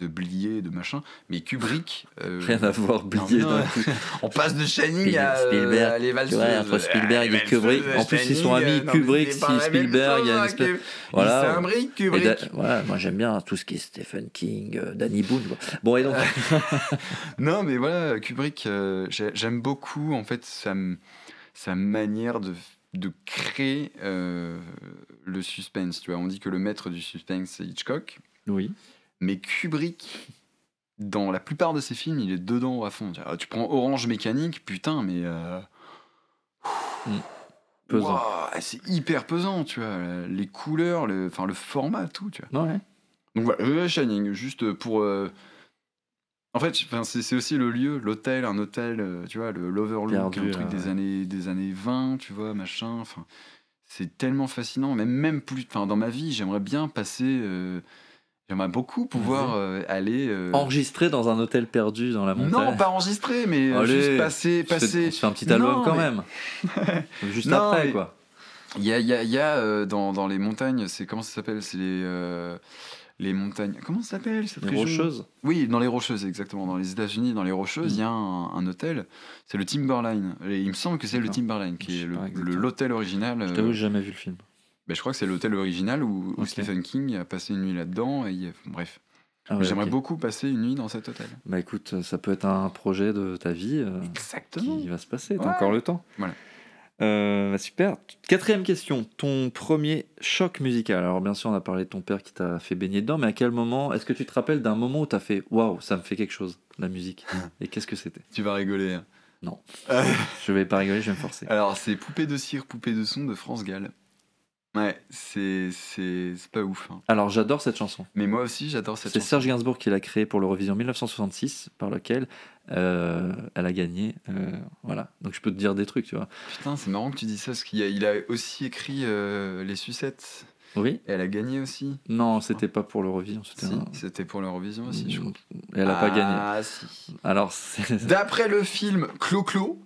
de Blier, de machin. Mais Kubrick. euh, Rien à voir, oublié non, d'un non. coup. on passe de Shining à, euh, Spielberg, à les valseuses. vois, entre Spielberg Ah, et les Kubrick. En plus, ils sont Shining, amis. euh, non, Kubrick, c'est si Spielberg, il y a une chose, espèce- hein, Voilà. Il s'imbrique, Et Kubrick. da- voilà, moi j'aime bien tout ce qui est Stephen King, euh, Danny Boone. quoi. Bon, et donc. Non, mais voilà, Kubrick, euh, j'ai- j'aime beaucoup, en fait, sa, sa manière de, de créer euh, le suspense. Tu vois, on dit que le maître du suspense, c'est Hitchcock. oui. Mais Kubrick, dans la plupart de ses films, il est dedans à fond. Tu, vois, tu prends Orange Mécanique, putain, mais... euh, Pesant. Ouah, c'est hyper pesant, tu vois. Les couleurs, le, enfin, le format, tout, tu vois. Ouais. Donc voilà, euh, Shining, juste pour. euh, En fait, c'est aussi le lieu, l'hôtel, un hôtel, euh, tu vois, le l'Overlook, un truc des, années, des années 20, tu vois, machin. Enfin, c'est tellement fascinant. Même, même plus. Enfin, dans ma vie, j'aimerais bien passer. euh, J'aimerais beaucoup pouvoir euh, aller. euh, Enregistré dans un hôtel perdu dans la montagne. non, pas enregistré, mais euh, Allez, juste passer. Passer... On se fait un petit Non, album quand mais- même. Juste Non, après, mais- quoi. Il y a, il y a, y a, euh, dans, dans les montagnes, c'est comment ça s'appelle? C'est les, euh, les montagnes. Comment ça s'appelle cette Les région? Rocheuses. Oui, dans les Rocheuses, exactement. Dans les États-Unis, dans les Rocheuses, il y a un, un hôtel. C'est le Timberline. Et il me semble que c'est le. Timberline qui Je est l'hôtel original. Je t'avoue, j'ai jamais vu le film. Ben, je crois que c'est l'hôtel original où. Stephen King a passé une nuit là-dedans. Et bref, Ah ouais, j'aimerais beaucoup passer une nuit dans cet hôtel. Bah écoute, ça peut être un projet de ta vie euh, Exactement. qui va se passer. T'as Ouais. encore le temps. Voilà. Euh, bah, super. Quatrième question. Ton premier choc musical. Alors bien sûr, on a parlé de ton père qui t'a fait baigner dedans, mais à quel moment Est-ce que tu te rappelles d'un moment où t'as fait waouh, ça me fait quelque chose, la musique Et qu'est-ce que c'était? Tu vas rigoler. hein. Non. Euh, Je vais pas rigoler, je vais me forcer. alors, c'est Poupée de cire, Poupée de son de France Gall. Ouais, c'est c'est c'est pas ouf. hein. Alors j'adore cette chanson. Mais moi aussi, j'adore cette C'est chanson. Serge Gainsbourg qui l'a créée pour l'Eurovision 1966, par lequel euh, elle a gagné. euh, voilà. Donc je peux te dire des trucs, tu vois. Putain, c'est marrant que tu dis ça, parce qu'il a, il a aussi écrit euh, Les Sucettes. Oui Et elle a gagné aussi. Non, c'était pas pour l'Eurovision. C'était Si, un- c'était pour l'Eurovision aussi, je crois. Et elle a pas gagné. Ah, si. Alors, c'est- D'après le film Clo-Clo,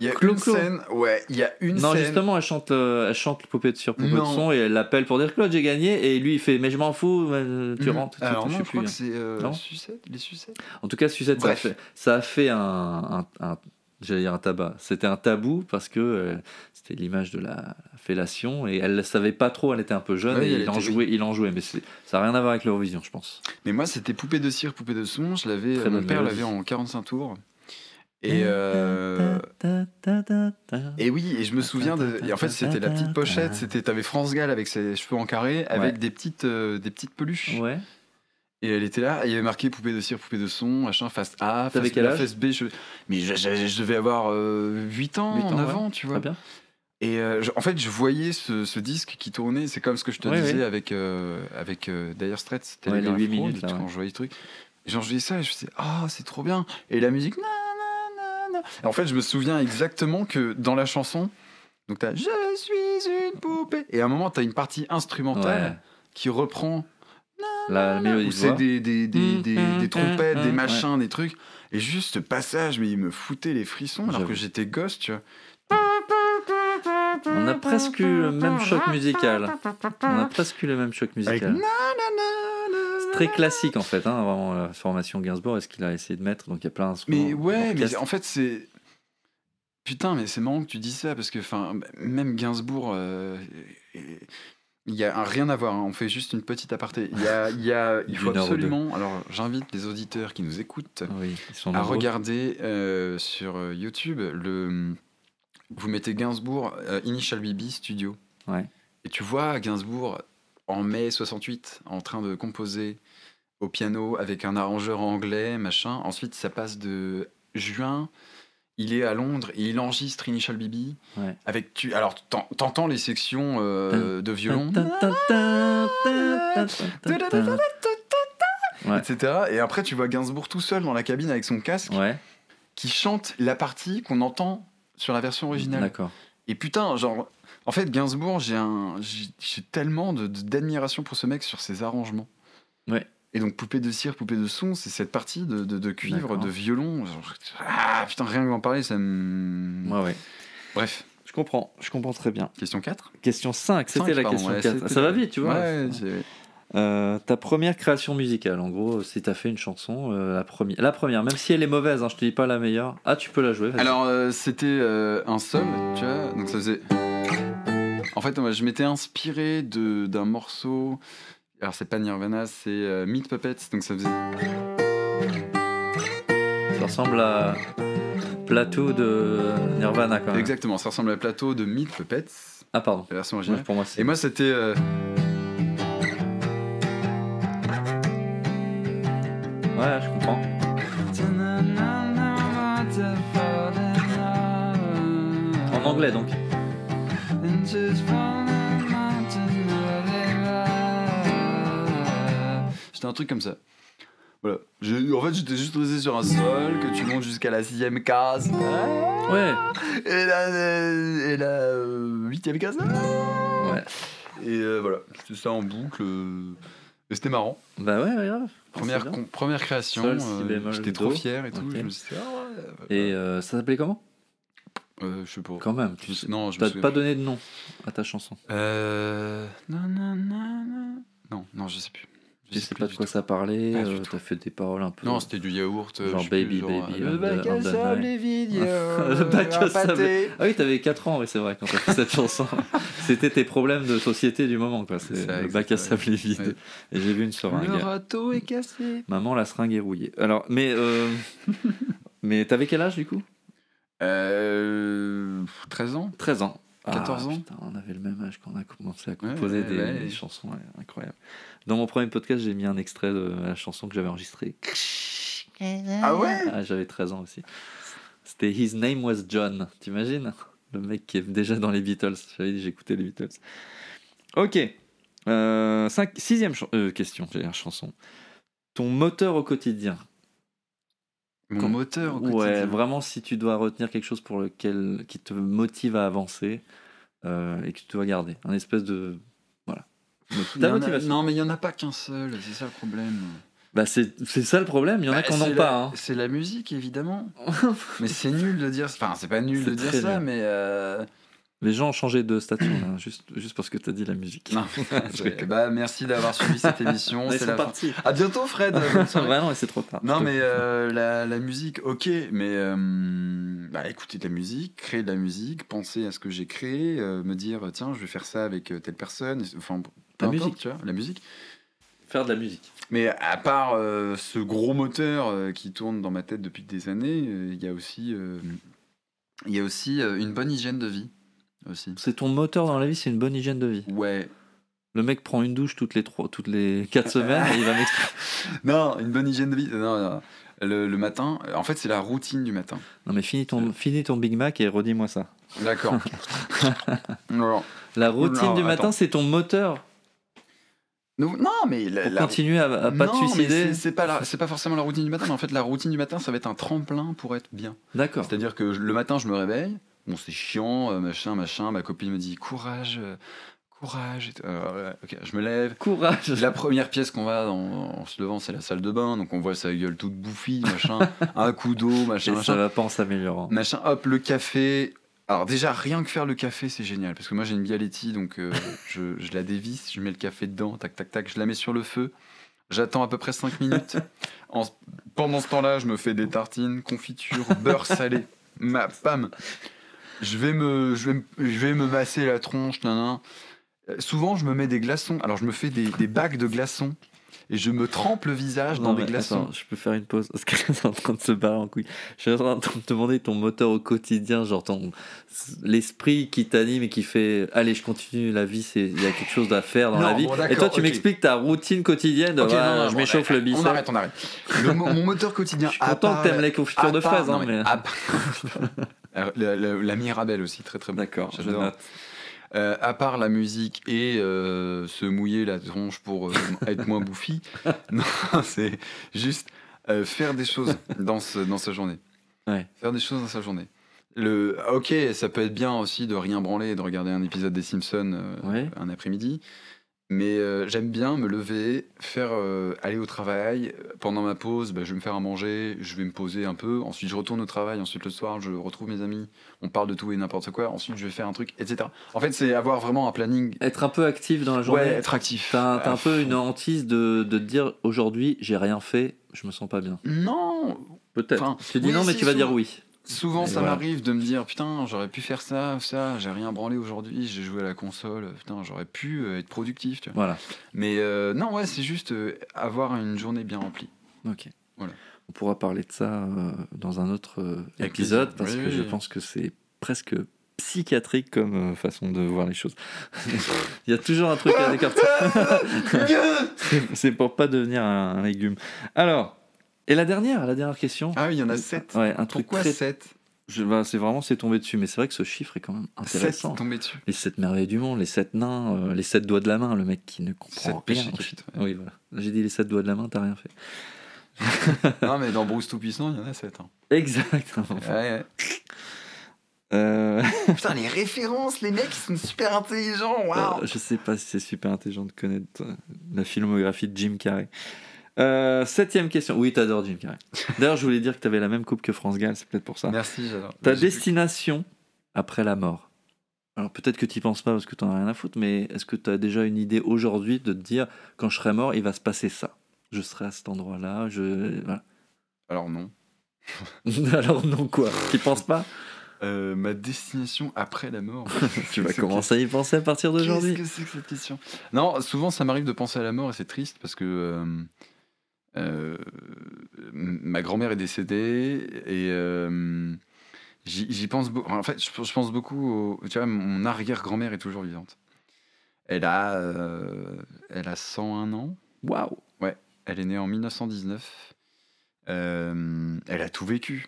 il y a une scène. Ouais, il y a une non, scène. justement, elle chante, euh, elle chante Poupée de sur Poupée de Non. son et elle l'appelle pour dire Claude, j'ai gagné. Et lui, il fait Mais je m'en fous, euh, tu Mhm. rentres. Alors je non, sais je crois plus, que c'est euh, Non Sucette, les Sucettes. En tout cas, Suzette, ça a fait, ça a fait un, un- un- j'allais dire un tabac. C'était un tabou parce que euh, c'était l'image de la fellation et elle ne savait pas trop. Elle était un peu jeune et il en jouait, il en jouait. Mais ça n'a rien à voir avec l'Eurovision, je pense. Mais moi, c'était Poupée de cire, Poupée de son. Je l'avais, mon père l'avait en 45 tours. Et, euh, et oui, et je me souviens de. Et en fait, c'était la petite pochette. C'était, t'avais France Gall avec ses cheveux en carré, avec Ouais. des petites, euh, des petites peluches. Ouais. Et elle était là, et il y avait marqué poupée de cire, poupée de son, machin, face A, face, quel A, âge face B. Je... Mais je, je- je devais avoir euh, 8 ans, Huit ans, 9 ouais. ans, tu vois. Très bien. Et euh, je- en fait, je voyais ce, ce disque qui tournait. C'est comme ce que je te disais avec, euh, avec euh, Dire Straits, c'était Ouais, les Telegraph huit Road, minutes, là. Quand je voyais le truc. Genre, je disais ça et je me disais, ah, c'est trop bien. Et la musique, na. Et en fait, je me souviens exactement que dans la chanson, donc t'as Je suis une poupée. Et à un moment, t'as une partie instrumentale Ouais. qui reprend La, la mélodie où de c'est des, des, des, des, des trompettes, des Ouais. machins, des trucs. Et juste ce passage, mais il me foutait les frissons alors que j'étais gosse, tu vois. On a presque eu le même choc musical. On a presque eu le même choc Avec musical. na, très classique en fait, hein, vraiment la formation Gainsbourg. Est-ce qu'il a essayé de mettre Donc il y a plein d'instruments. Mais ouais, mais en fait, c'est. Putain, mais c'est marrant que tu dis ça parce que, même Gainsbourg, euh, il y a un- rien à voir. hein. On fait juste une petite aparté. Il y a, y a, il faut absolument. Alors, j'invite les auditeurs qui nous écoutent Oui, à nombreux. regarder euh, sur euh, YouTube le. Vous mettez Gainsbourg euh, Initial BB Studio. Ouais. Et tu vois Gainsbourg en mai 68 en train de composer au piano avec un arrangeur anglais, machin. Ensuite, ça passe de juin. Il est à Londres et il enregistre Initial BB. Ouais. Avec tu, alors t'en- t'entends les sections euh, de violon. Ouais. etc. Et après, tu vois Gainsbourg tout seul dans la cabine avec son casque Ouais, qui chante la partie qu'on entend sur la version originale. d'accord. Et putain, genre, en fait, Gainsbourg, j'ai un, j'ai j'ai tellement de- de- d'admiration pour ce mec sur ses arrangements. Ouais. Et donc, Poupée de cire, Poupée de son, c'est cette partie de, cuivre, de violon. ah, putain, rien que d'en parler, ça me. Ouais, ouais. Bref, Je comprends, je comprends très bien. question 4. Question 5, c'était la pardon, question ouais, 4. c'était- Ça va vite, tu vois. Ouais, Euh, ta première création musicale, en gros, si t'as fait une chanson, euh, la, première, la première, même si elle est mauvaise, hein, je te dis pas la meilleure, ah tu peux la jouer. Alors, euh, c'était un sol, tu vois, donc ça faisait. En fait, je m'étais inspiré de- d'un morceau. Alors, c'est pas Nirvana, c'est euh, Meat Puppets, donc ça faisait. Ça ressemble à Plateau de Nirvana quand même. Exactement, ça ressemble à plateau de Meat Puppets, Ah pardon. la version Ouais, originale. pour moi c'est. Et moi, c'était. euh, Ouais, je comprends. En anglais donc. Un truc comme ça. Voilà. J'ai- En fait, j'étais juste resté sur un sol, que tu montes jusqu'à la sixième case. Ouais. Et la, euh, et la euh, huitième case. Ouais. Et euh, voilà, c'était ça en boucle. Et c'était marrant. Bah ouais, ouais, grave. Première, bien. con- première création. Sol, euh, J'étais trop fier et tout. Ok. Je me suis dit, ah ouais. voilà. Et euh, ça s'appelait comment? Euh, je sais pas. Quand même. Je Tu non, je T'as pas donné de nom à ta chanson. Euh. Non, non, non, non. Non, non, je sais plus. Je sais pas de quoi ça parlait. Euh, tout. T'as fait des paroles un peu. Non, c'était du yaourt. euh, Genre je sais plus, baby, genre, baby, euh, Le the- bac à sable et vide, Le bac à sable. Ah oui, t'avais 4 ans, oui, c'est vrai, quand t'as fait cette chanson. C'était tes problèmes de société du moment, quoi. C'est le bac à sable est vide. Ouais. Et j'ai vu une seringue. Le râteau est cassé. Maman, la seringue est rouillée. Alors, mais. euh, mais t'avais quel âge du coup? Euh. 13 ans 13 ans. 14 Ah, ans putain, on avait le même âge quand on a commencé à composer ouais, des, ouais. des chansons ouais, incroyables. Dans mon premier podcast, j'ai mis un extrait de la chanson que j'avais enregistrée. Ah ouais Ah, j'avais 13 ans aussi. C'était His Name Was John. T'imagines? Le mec qui est déjà dans les Beatles. J'avais dit, j'écoutais les Beatles. Ok. Euh, cinq- sixième euh, question, j'ai la chanson. Ton moteur au quotidien. Mon moteur au Ouais, vraiment, si tu dois retenir quelque chose pour lequel qui te motive à avancer euh, et que tu dois garder, un espèce de voilà. Il y Ta a- motivation. Non, mais il n'y en a pas qu'un seul, c'est ça le problème. Bah c'est ça le problème. Il y en a Bah, qui n'en ont pas. hein. C'est la musique, évidemment. mais c'est nul de dire. Enfin, c'est pas nul de dire ça, nul. mais. euh, Les gens ont changé de statut là, juste juste parce que t'as dit la musique. Non. Bah, merci d'avoir suivi cette émission. C'est la fin. partis. À bientôt, Fred. Ouais, non, mais c'est trop tard. Non mais euh, la, la musique, ok, mais euh, bah, écouter de la musique, créer de la musique, penser à ce que j'ai créé, euh, me dire tiens je vais faire ça avec euh, telle personne, enfin peu La importe, musique. tu vois, la musique. faire de la musique. Mais à part euh, ce gros moteur euh, qui tourne dans ma tête depuis des années, euh, il y a aussi, euh, il y a aussi euh, une bonne hygiène de vie aussi. C'est ton moteur dans la vie, c'est une bonne hygiène de vie. Ouais, Le mec prend une douche toutes les trois, toutes les quatre semaines et il va non, une bonne hygiène de vie. Non, non. Le, le matin, en fait, c'est la routine du matin. Non mais finis ton, finis ton Big Mac et redis-moi ça. D'accord. La routine Non, du matin, c'est ton moteur non, mais la, pour la- continuer à, à pas te Non, mais suicider. c'est- pas, la- pas forcément la routine du matin, mais en fait, la routine du matin, ça va être un tremplin pour être bien. D'accord. C'est-à-dire que le matin, je me réveille, bon, c'est chiant, euh, machin, machin, ma copine me dit courage, euh, courage. et tout. Alors, ouais, ok, je me lève. Courage. La première pièce qu'on va dans- en se levant, c'est la salle de bain, donc on voit sa gueule toute bouffie, machin, un coup d'eau, machin, Et ça machin. va pas en s'améliorant. Machin, hop, le café. Alors déjà, rien que faire le café, c'est génial. Parce que moi, j'ai une Bialetti, donc euh, je, je la dévisse, je mets le café dedans, tac, tac, tac, je la mets sur le feu. J'attends à peu près 5 minutes. En- pendant ce temps-là, je me fais des tartines, confiture, beurre salé. Ma pam je vais, me, je, vais me, je vais me masser la tronche, nanan. Euh, Souvent, je me mets des glaçons. Alors, je me fais des, des bacs de glaçons. Et je me trempe le visage dans des glaçons. attends, je peux faire une pause parce que c'est en train de se barrer en couille. Je suis en train de te demander ton moteur au quotidien, genre ton l'esprit qui t'anime et qui fait allez, je continue la vie, c'est il y a quelque chose à faire dans Non, la vie. bon, et toi, tu m'expliques ta routine quotidienne. de, Ok, ouais, non, non, je bon, m'échauffe le on bicep. arrête, on arrête. Le- mon, moteur quotidien. Je suis content part- que t'aimes les confitures de fraises, hein, mais- à part- la, la- la Mirabelle aussi, très très bon. D'accord, J'adore. Euh, à part la musique et euh, se mouiller la tronche pour euh, être moins bouffi, non, c'est juste euh, faire des choses dans, ce- dans sa journée. Ouais. Faire des choses dans sa journée. Le, ok, ça peut être bien aussi de rien branler et de regarder un épisode des Simpsons euh, Ouais. un après-midi. Mais euh, j'aime bien me lever, faire euh, aller au travail. Pendant ma pause, bah, je vais me faire à manger, je vais me poser un peu. Ensuite, je retourne au travail. Ensuite, le soir, je retrouve mes amis. On parle de tout et n'importe quoi. Ensuite, je vais faire un truc, etc. En fait, c'est avoir vraiment un planning. Être un peu actif dans la journée. Ouais, être actif. T'as un peu fond. une hantise de, de te dire aujourd'hui j'ai rien fait, je me sens pas bien. Non, Peut-être. Enfin, tu dis oui, non, mais si, tu vas dire oui. Souvent Et ça voilà. m'arrive de me dire putain, j'aurais pu faire ça, ça. J'ai rien branlé aujourd'hui. J'ai joué à la console. Putain, j'aurais pu euh, être productif. Tu vois. Voilà. Mais euh, non, ouais, c'est juste euh, avoir une journée bien remplie. Ok. Voilà. On pourra parler de ça euh, dans un autre épisode parce Oui, que oui, je pense que c'est presque psychiatrique comme façon de voir les choses. Il y a toujours un truc à décortiquer. C'est- c'est pour pas devenir un, un légume. Alors, et la dernière, la dernière question. Ah oui, il y en a 7. Ouais, un truc Pourquoi très. 7 je- bah, c'est vraiment c'est tombé dessus, mais c'est vrai que ce chiffre est quand même 7 intéressant. tombés dessus. Les sept merveilles du monde, les sept nains, euh, les sept doigts de la main, le mec qui ne comprend rien. péchés capitaux. Oui, voilà. J'ai dit les sept doigts de la main, t'as rien fait. non, mais dans Bruce Tout-Puissant, il y en a 7. Exactement. Ouais, ouais. Euh, Putain, les références, les mecs, ils sont super intelligents. Waouh! Euh, je sais pas si c'est super intelligent de connaître la filmographie de Jim Carrey. Euh, septième question. Oui, t'adores Jim Carrey. D'ailleurs, je voulais dire que t'avais la même coupe que France Gall, c'est peut-être pour ça. Merci, j'adore. Ta destination après la mort. Alors peut-être que tu penses pas parce que t'en as rien à foutre, mais est-ce que tu as déjà une idée aujourd'hui de te dire quand je serai mort, il va se passer ça? Je serai à cet endroit-là, je. Voilà. Alors, non. Alors non quoi? Tu penses pas? Euh, ma destination après la mort. Tu vas commencer à y penser à partir d'aujourd'hui. Qu'est-ce que c'est que cette question? Non, souvent ça m'arrive de penser à la mort et c'est triste parce que euh, euh, ma grand-mère est décédée et euh, j'y pense beaucoup. En fait, je, pense beaucoup. Au, tu vois, mon arrière-grand-mère est toujours vivante. Elle a, euh, elle a 101 ans. Waouh Elle est née en 1919. Euh, elle a tout vécu.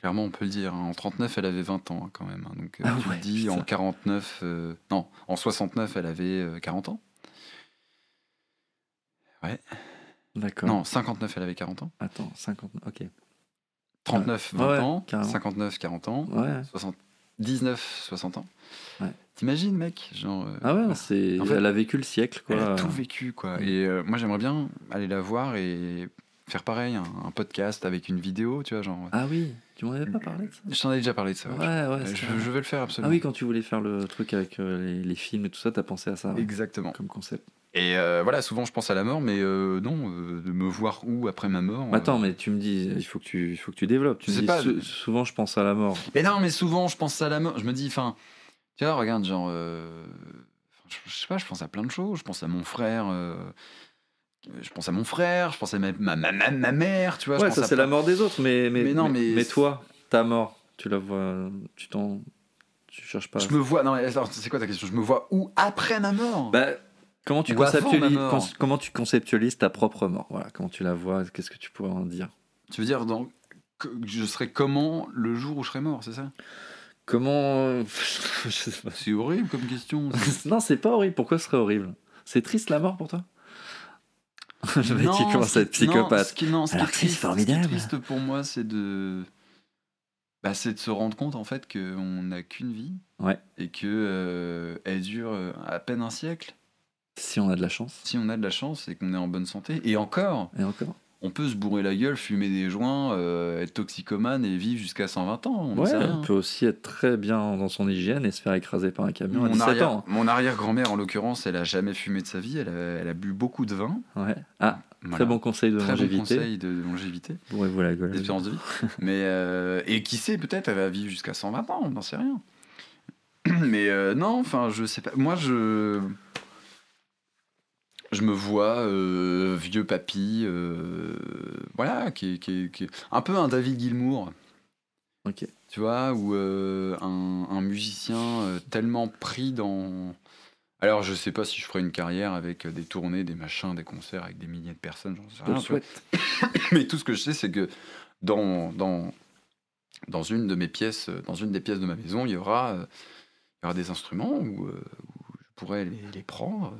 Clairement, on peut le dire. hein. En 39, elle avait 20 ans hein, quand même. hein. Donc, Ah tu ouais, dis, en putain. 49, euh, non, en 69, elle avait euh, 40 ans. D'accord. Non, 59, elle avait 40 ans. Attends, 50. Ok. 39, Ouais, 20 ouais, ans. carrément. 59, 40 ans. Ouais. 79, 60 ans. Ouais. T'imagines, mec genre, euh, Ah ouais, c'est. En fait, elle a vécu le siècle, quoi. Elle a tout vécu, quoi. Et euh, moi, j'aimerais bien aller la voir et faire pareil, un, un podcast avec une vidéo, tu vois, genre. Ah oui, tu m'en avais pas parlé de ça Je t'en ai déjà parlé de ça. Ouais, je- ouais. je, vais le faire Ah absolument. oui, quand tu voulais faire le truc avec euh, les, les films et tout ça, t'as pensé à ça Exactement. comme concept. Et euh, voilà, souvent je pense à la mort, mais euh, non, euh, de me voir où après ma mort. Attends, mais tu me dis, il faut que tu, il faut que tu développes. Tu me sais dis, pas. sou- souvent je pense à la mort. Mais non, mais souvent je pense à la mort. Je me dis, enfin, tu vois, regarde, genre, je, je sais pas, je pense à plein de choses. Je pense à mon frère. je pense à mon frère, je pense à ma, ma, ma, ma- mère, tu vois. je Ouais, pense ça c'est plein- la mort des autres, mais, mais, Mais non, mais- mais toi, ta mort, tu la vois, tu t'en. Tu cherches pas. Je me vois. Non, c'est quoi ta question? Je me vois où après ma mort? Bah, comment, tu conceptualises, mort. cons- comment tu conceptualises ta propre mort? Voilà, comment tu la vois? Qu'est-ce que tu pourrais en dire? Tu veux dire, que je serais comment le jour où je serais mort, c'est ça? Comment. Pas. C'est horrible comme question. non, c'est pas horrible. Pourquoi ce serait horrible? C'est triste la mort pour toi? Le mec qui Non, commence ce à être non, psychopathe. ce qui, non, ce qui est triste, formidable. Ce qui est triste pour moi, c'est de, bah, c'est de se rendre compte en fait qu'on n'a qu'une vie. Ouais. Et que euh, elle dure euh, à peine un siècle. Si on a de la chance. Si on a de la chance et qu'on est en bonne santé. Et encore, Et encore. on peut se bourrer la gueule, fumer des joints, euh, être toxicomane et vivre jusqu'à 120 ans. On Ouais, on peut aussi être très bien dans son hygiène et se faire écraser par un camion à Mon 17 arrière, ans. mon arrière-grand-mère, en l'occurrence, elle a jamais fumé de sa vie. Elle a, elle a bu beaucoup de vin. Ouais. Ah, Voilà. très bon conseil de Très bon longévité. conseil de, de longévité, Bourrez-vous la gueule. d'espérance de vie. Mais euh, et qui sait, peut-être elle va vivre jusqu'à 120 ans, on n'en sait rien. Mais euh, non, enfin, je sais pas. Moi, je je me vois euh, vieux papy, euh, voilà, qui est, qui, est, qui est un peu un David Gilmour, Ok. tu vois, ou euh, un, un musicien tellement pris dans. Alors, je sais pas si je ferai une carrière avec des tournées, des machins, des concerts avec des milliers de personnes, j'en sais rien. souhaite. Mais tout ce que je sais, c'est que dans, dans, dans une de mes pièces, dans une des pièces de ma maison, il y aura, il y aura des instruments où, où je pourrais les, les prendre.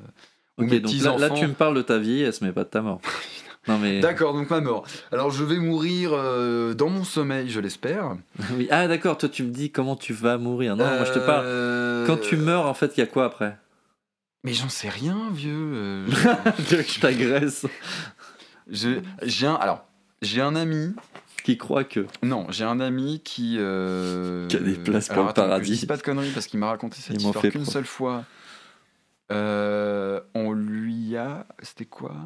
Ok, donc là, tu me parles de ta vie, elle se met pas de ta mort. non mais. D'accord, donc ma mort. Alors je vais mourir euh, dans mon sommeil, je l'espère. Oui. Ah d'accord, toi tu me dis comment tu vas mourir. Non, moi je te parle. Euh, Quand tu meurs, en fait, il y a quoi après? Mais j'en sais rien, vieux. euh, je t'agresse je- j'ai un, alors, j'ai un ami Qui croit que. Non, j'ai un ami qui. euh, Qui a des places pour le paradis. Je dis pas de conneries parce qu'il m'a raconté cette histoire qu'une seule fois. Euh, on lui a. C'était quoi?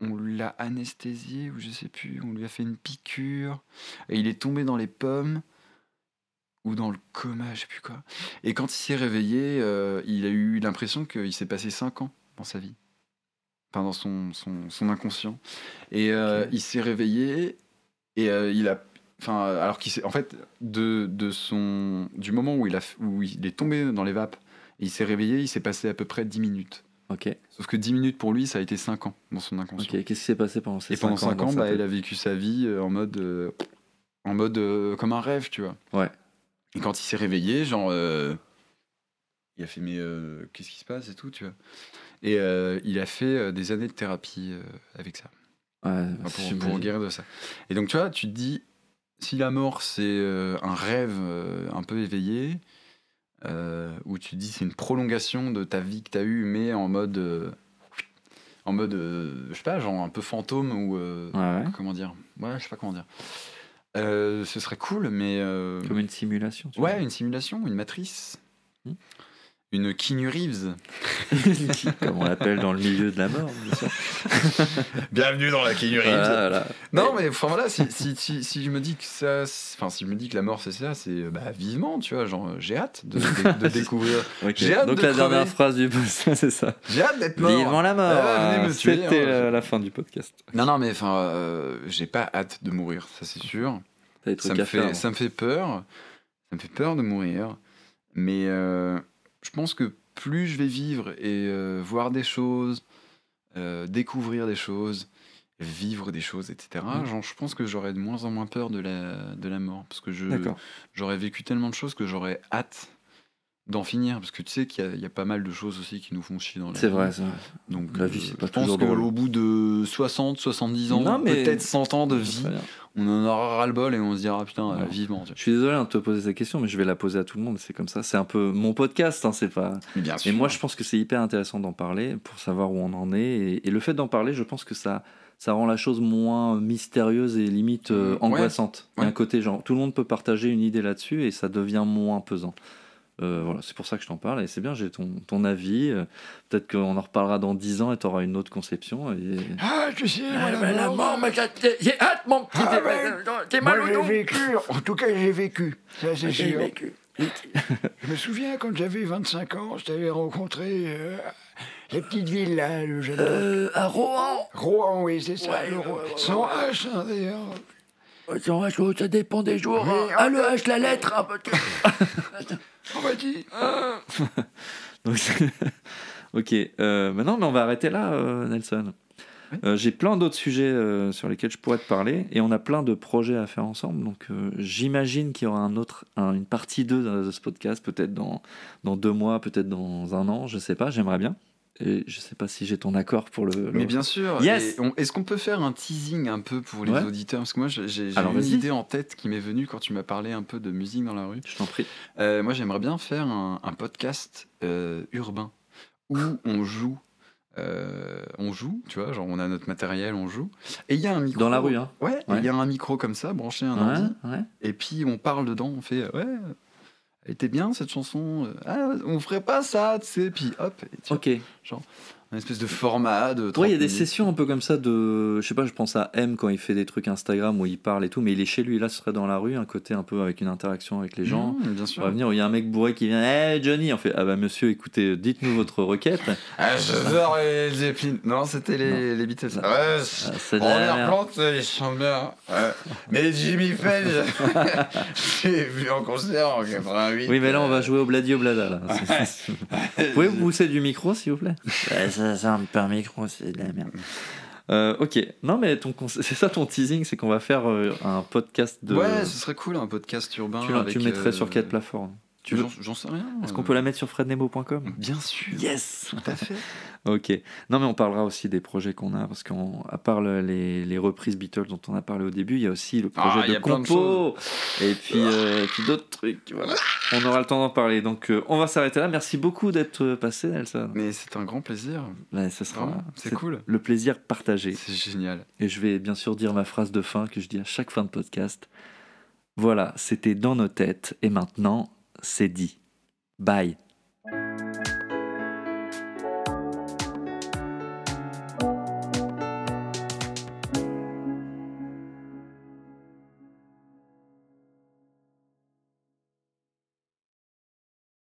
On l'a anesthésié ou je sais plus. On lui a fait une piqûre. Et il est tombé dans les pommes. Ou dans le coma, je sais plus quoi. Et quand il s'est réveillé, euh, il a eu l'impression qu'il s'est passé 5 ans dans sa vie. Enfin, dans son, son, son inconscient. Et euh, il s'est réveillé et il a. Enfin, alors qu'il s'est. En fait, de, de son, du moment où il, a, où il est tombé dans les vapes et il s'est réveillé, il s'est passé à peu près 10 minutes. Ok. Sauf que 10 minutes pour lui, ça a été 5 ans dans son inconscient. Ok. Qu'est-ce qui s'est passé pendant ces Et pendant 5 dans ans, sa bah, il a vécu sa vie euh, en mode. euh, en mode euh, comme un rêve, tu vois. Ouais. Et quand il s'est réveillé, genre. euh, il a fait, mais qu'est-ce qui se passe et tout, tu vois. Et il a fait des années de thérapie avec ça. Ouais, Enfin, pour, guérir de ça. Et donc, tu vois, tu te dis, si la mort, c'est un rêve un peu éveillé, euh, où tu dis c'est une prolongation de ta vie que tu as eue, mais en mode. euh, en mode, euh, je sais pas, genre un peu fantôme ou. Ouais, ouais. Comment dire Ouais, je sais pas comment dire. Ce serait cool, mais. Comme une simulation. tu ouais, une simulation, une matrice. Hmm. Une Keanu Reeves. Comme on l'appelle dans le milieu de la mort, bien sûr. Bienvenue dans la Keanu Voilà, voilà. Non, mais enfin voilà, si, si, si, si je me dis que ça, enfin si je me dis que la mort c'est ça, c'est euh, bah, vivement, tu vois, genre euh, j'ai hâte de, de- de découvrir, Ok. J'ai hâte Donc de la dernière phrase du podcast, c'est ça. j'ai hâte d'être mort. Vivement la mort. Ah, tuer, C'était hein. la, la fin du podcast. Non, non, mais enfin, euh, j'ai pas hâte de mourir, ça c'est sûr. Ça me faire. fait, ça me fait peur, ça me fait peur de mourir, mais euh, je pense que plus je vais vivre et euh, voir des choses, euh, découvrir des choses, vivre des choses, etc. Mm. Genre, je pense que j'aurais de moins en moins peur de la, de la mort. Parce que je, j'aurais vécu tellement de choses que j'aurais hâte d'en finir. Parce que tu sais qu'il y a, il y a pas mal de choses aussi qui nous font chier dans la C'est vie. vrai, c'est vrai. Donc, La vie, c'est pas je pense qu'au bout de 60, 70 ans, mais- peut-être 100 ans de vie, on en aura ras-le-bol et on se dira, putain, euh, Ouais. vivement. Je suis désolé hein, de te poser cette question, mais je vais la poser à tout le monde. C'est comme ça. C'est un peu mon podcast. Hein, c'est pas. Mais bien Et sûr. moi, je pense que c'est hyper intéressant d'en parler pour savoir où on en est. Et, et le fait d'en parler, je pense que ça, ça rend la chose moins mystérieuse et limite euh, Ouais. angoissante. Ouais. un côté genre, tout le monde peut partager une idée là-dessus et ça devient moins pesant. Euh, voilà, c'est pour ça que je t'en parle et c'est bien, j'ai ton, ton avis. Euh, Peut-être qu'on en reparlera dans 10 ans et tu auras une autre conception. Et... Ah, tu sais, moi, ben, la mort, j'ai- j'ai hâte, mon petit. Ah, ben, T'es moi, mal au j'ai dos. vécu, en tout cas j'ai vécu, ça c'est J'ai sûr. vécu. Je me souviens quand j'avais 25 ans, je t'avais rencontré euh, les petites villes là, le jeune Euh, à Rouen. Rouen, oui, c'est ça, Ouais, Rouen. Sans. H, hein, d'ailleurs. Sans H, oh, ça dépend des jours. Oui, hein. Ah, le H, la lettre. hein, peut-être. On m'a dit. Donc, ok, euh, maintenant, mais on va arrêter là, euh, Nelson. Oui. Euh, J'ai plein d'autres sujets euh, sur lesquels je pourrais te parler et on a plein de projets à faire ensemble. Donc euh, j'imagine qu'il y aura un autre, un- une partie 2 de, de ce podcast, peut-être dans, dans deux mois, peut-être dans un an, je sais pas, j'aimerais bien. Et je sais pas si j'ai ton accord pour le. le- Mais bien sûr. Yes. Est-ce qu'on peut faire un teasing un peu pour les Ouais. auditeurs? Parce que moi, j'ai une idée en tête qui m'est venue quand tu m'as parlé un peu de musique dans la rue. Je t'en prie. Euh, moi, j'aimerais bien faire un, un podcast euh, urbain où on joue. euh, on joue, tu vois, genre on a notre matériel, on joue. Et il y a un micro. Dans la rue, hein. Ouais, il Ouais. y a un micro comme ça, branché à un ouais. Et puis on parle dedans, on fait ouais, elle était bien cette chanson. euh, Ah, on ferait pas ça, tu sais. Puis hop, et tu vois, Ok. Un espèce de format de. 30 Ouais, il y a des minutes. sessions un peu comme ça de. Je sais pas, je pense à M quand il fait des trucs Instagram où il parle et tout, mais il est chez lui. Là, ce serait dans la rue, un côté un peu avec une interaction avec les gens. Mmh, bien On sûr. va venir, il y a un mec bourré qui vient, Hey Johnny, on fait, ah bah monsieur, écoutez, dites-nous votre requête. Ah, j'adore les Zeppelin. Non, c'était les, les Beatles. Non. Ouais, Ah, c'est de on les ils chantent bien. Ouais. Mais Jimmy Page, j'ai vu en concert en 88. Oui, mais là, on va jouer au Bladi Oblada. Là. C'est- c'est- Vous pouvez vous pousser du micro, s'il vous plaît? Ça me permet micro, c'est de la merde. Euh, Ok, non, mais ton c'est ça ton teasing, c'est qu'on va faire euh, un podcast de. Ouais, ce serait cool, un podcast urbain. tu, le- avec, tu mettrais euh, sur quelle plateforme? Tu veux... J'en sais rien. Est-ce euh, qu'on peut la mettre sur frednemo.com Bien sûr. Yes Tout à fait. Ok. Non, mais on parlera aussi des projets qu'on a, parce qu'à part le- les, les reprises Beatles dont on a parlé au début, il y a aussi le projet Ah, y de compo, et puis, euh, et puis d'autres trucs. Voilà. On aura le temps d'en parler. Donc, euh, on va s'arrêter là. Merci beaucoup d'être passé, Nelson. Mais c'est un grand plaisir. Ouais, ce sera c'est cool. le plaisir partagé. C'est génial. Et je vais bien sûr dire ma phrase de fin que je dis à chaque fin de podcast. Voilà, c'était dans nos têtes, et maintenant, c'est dit. Bye.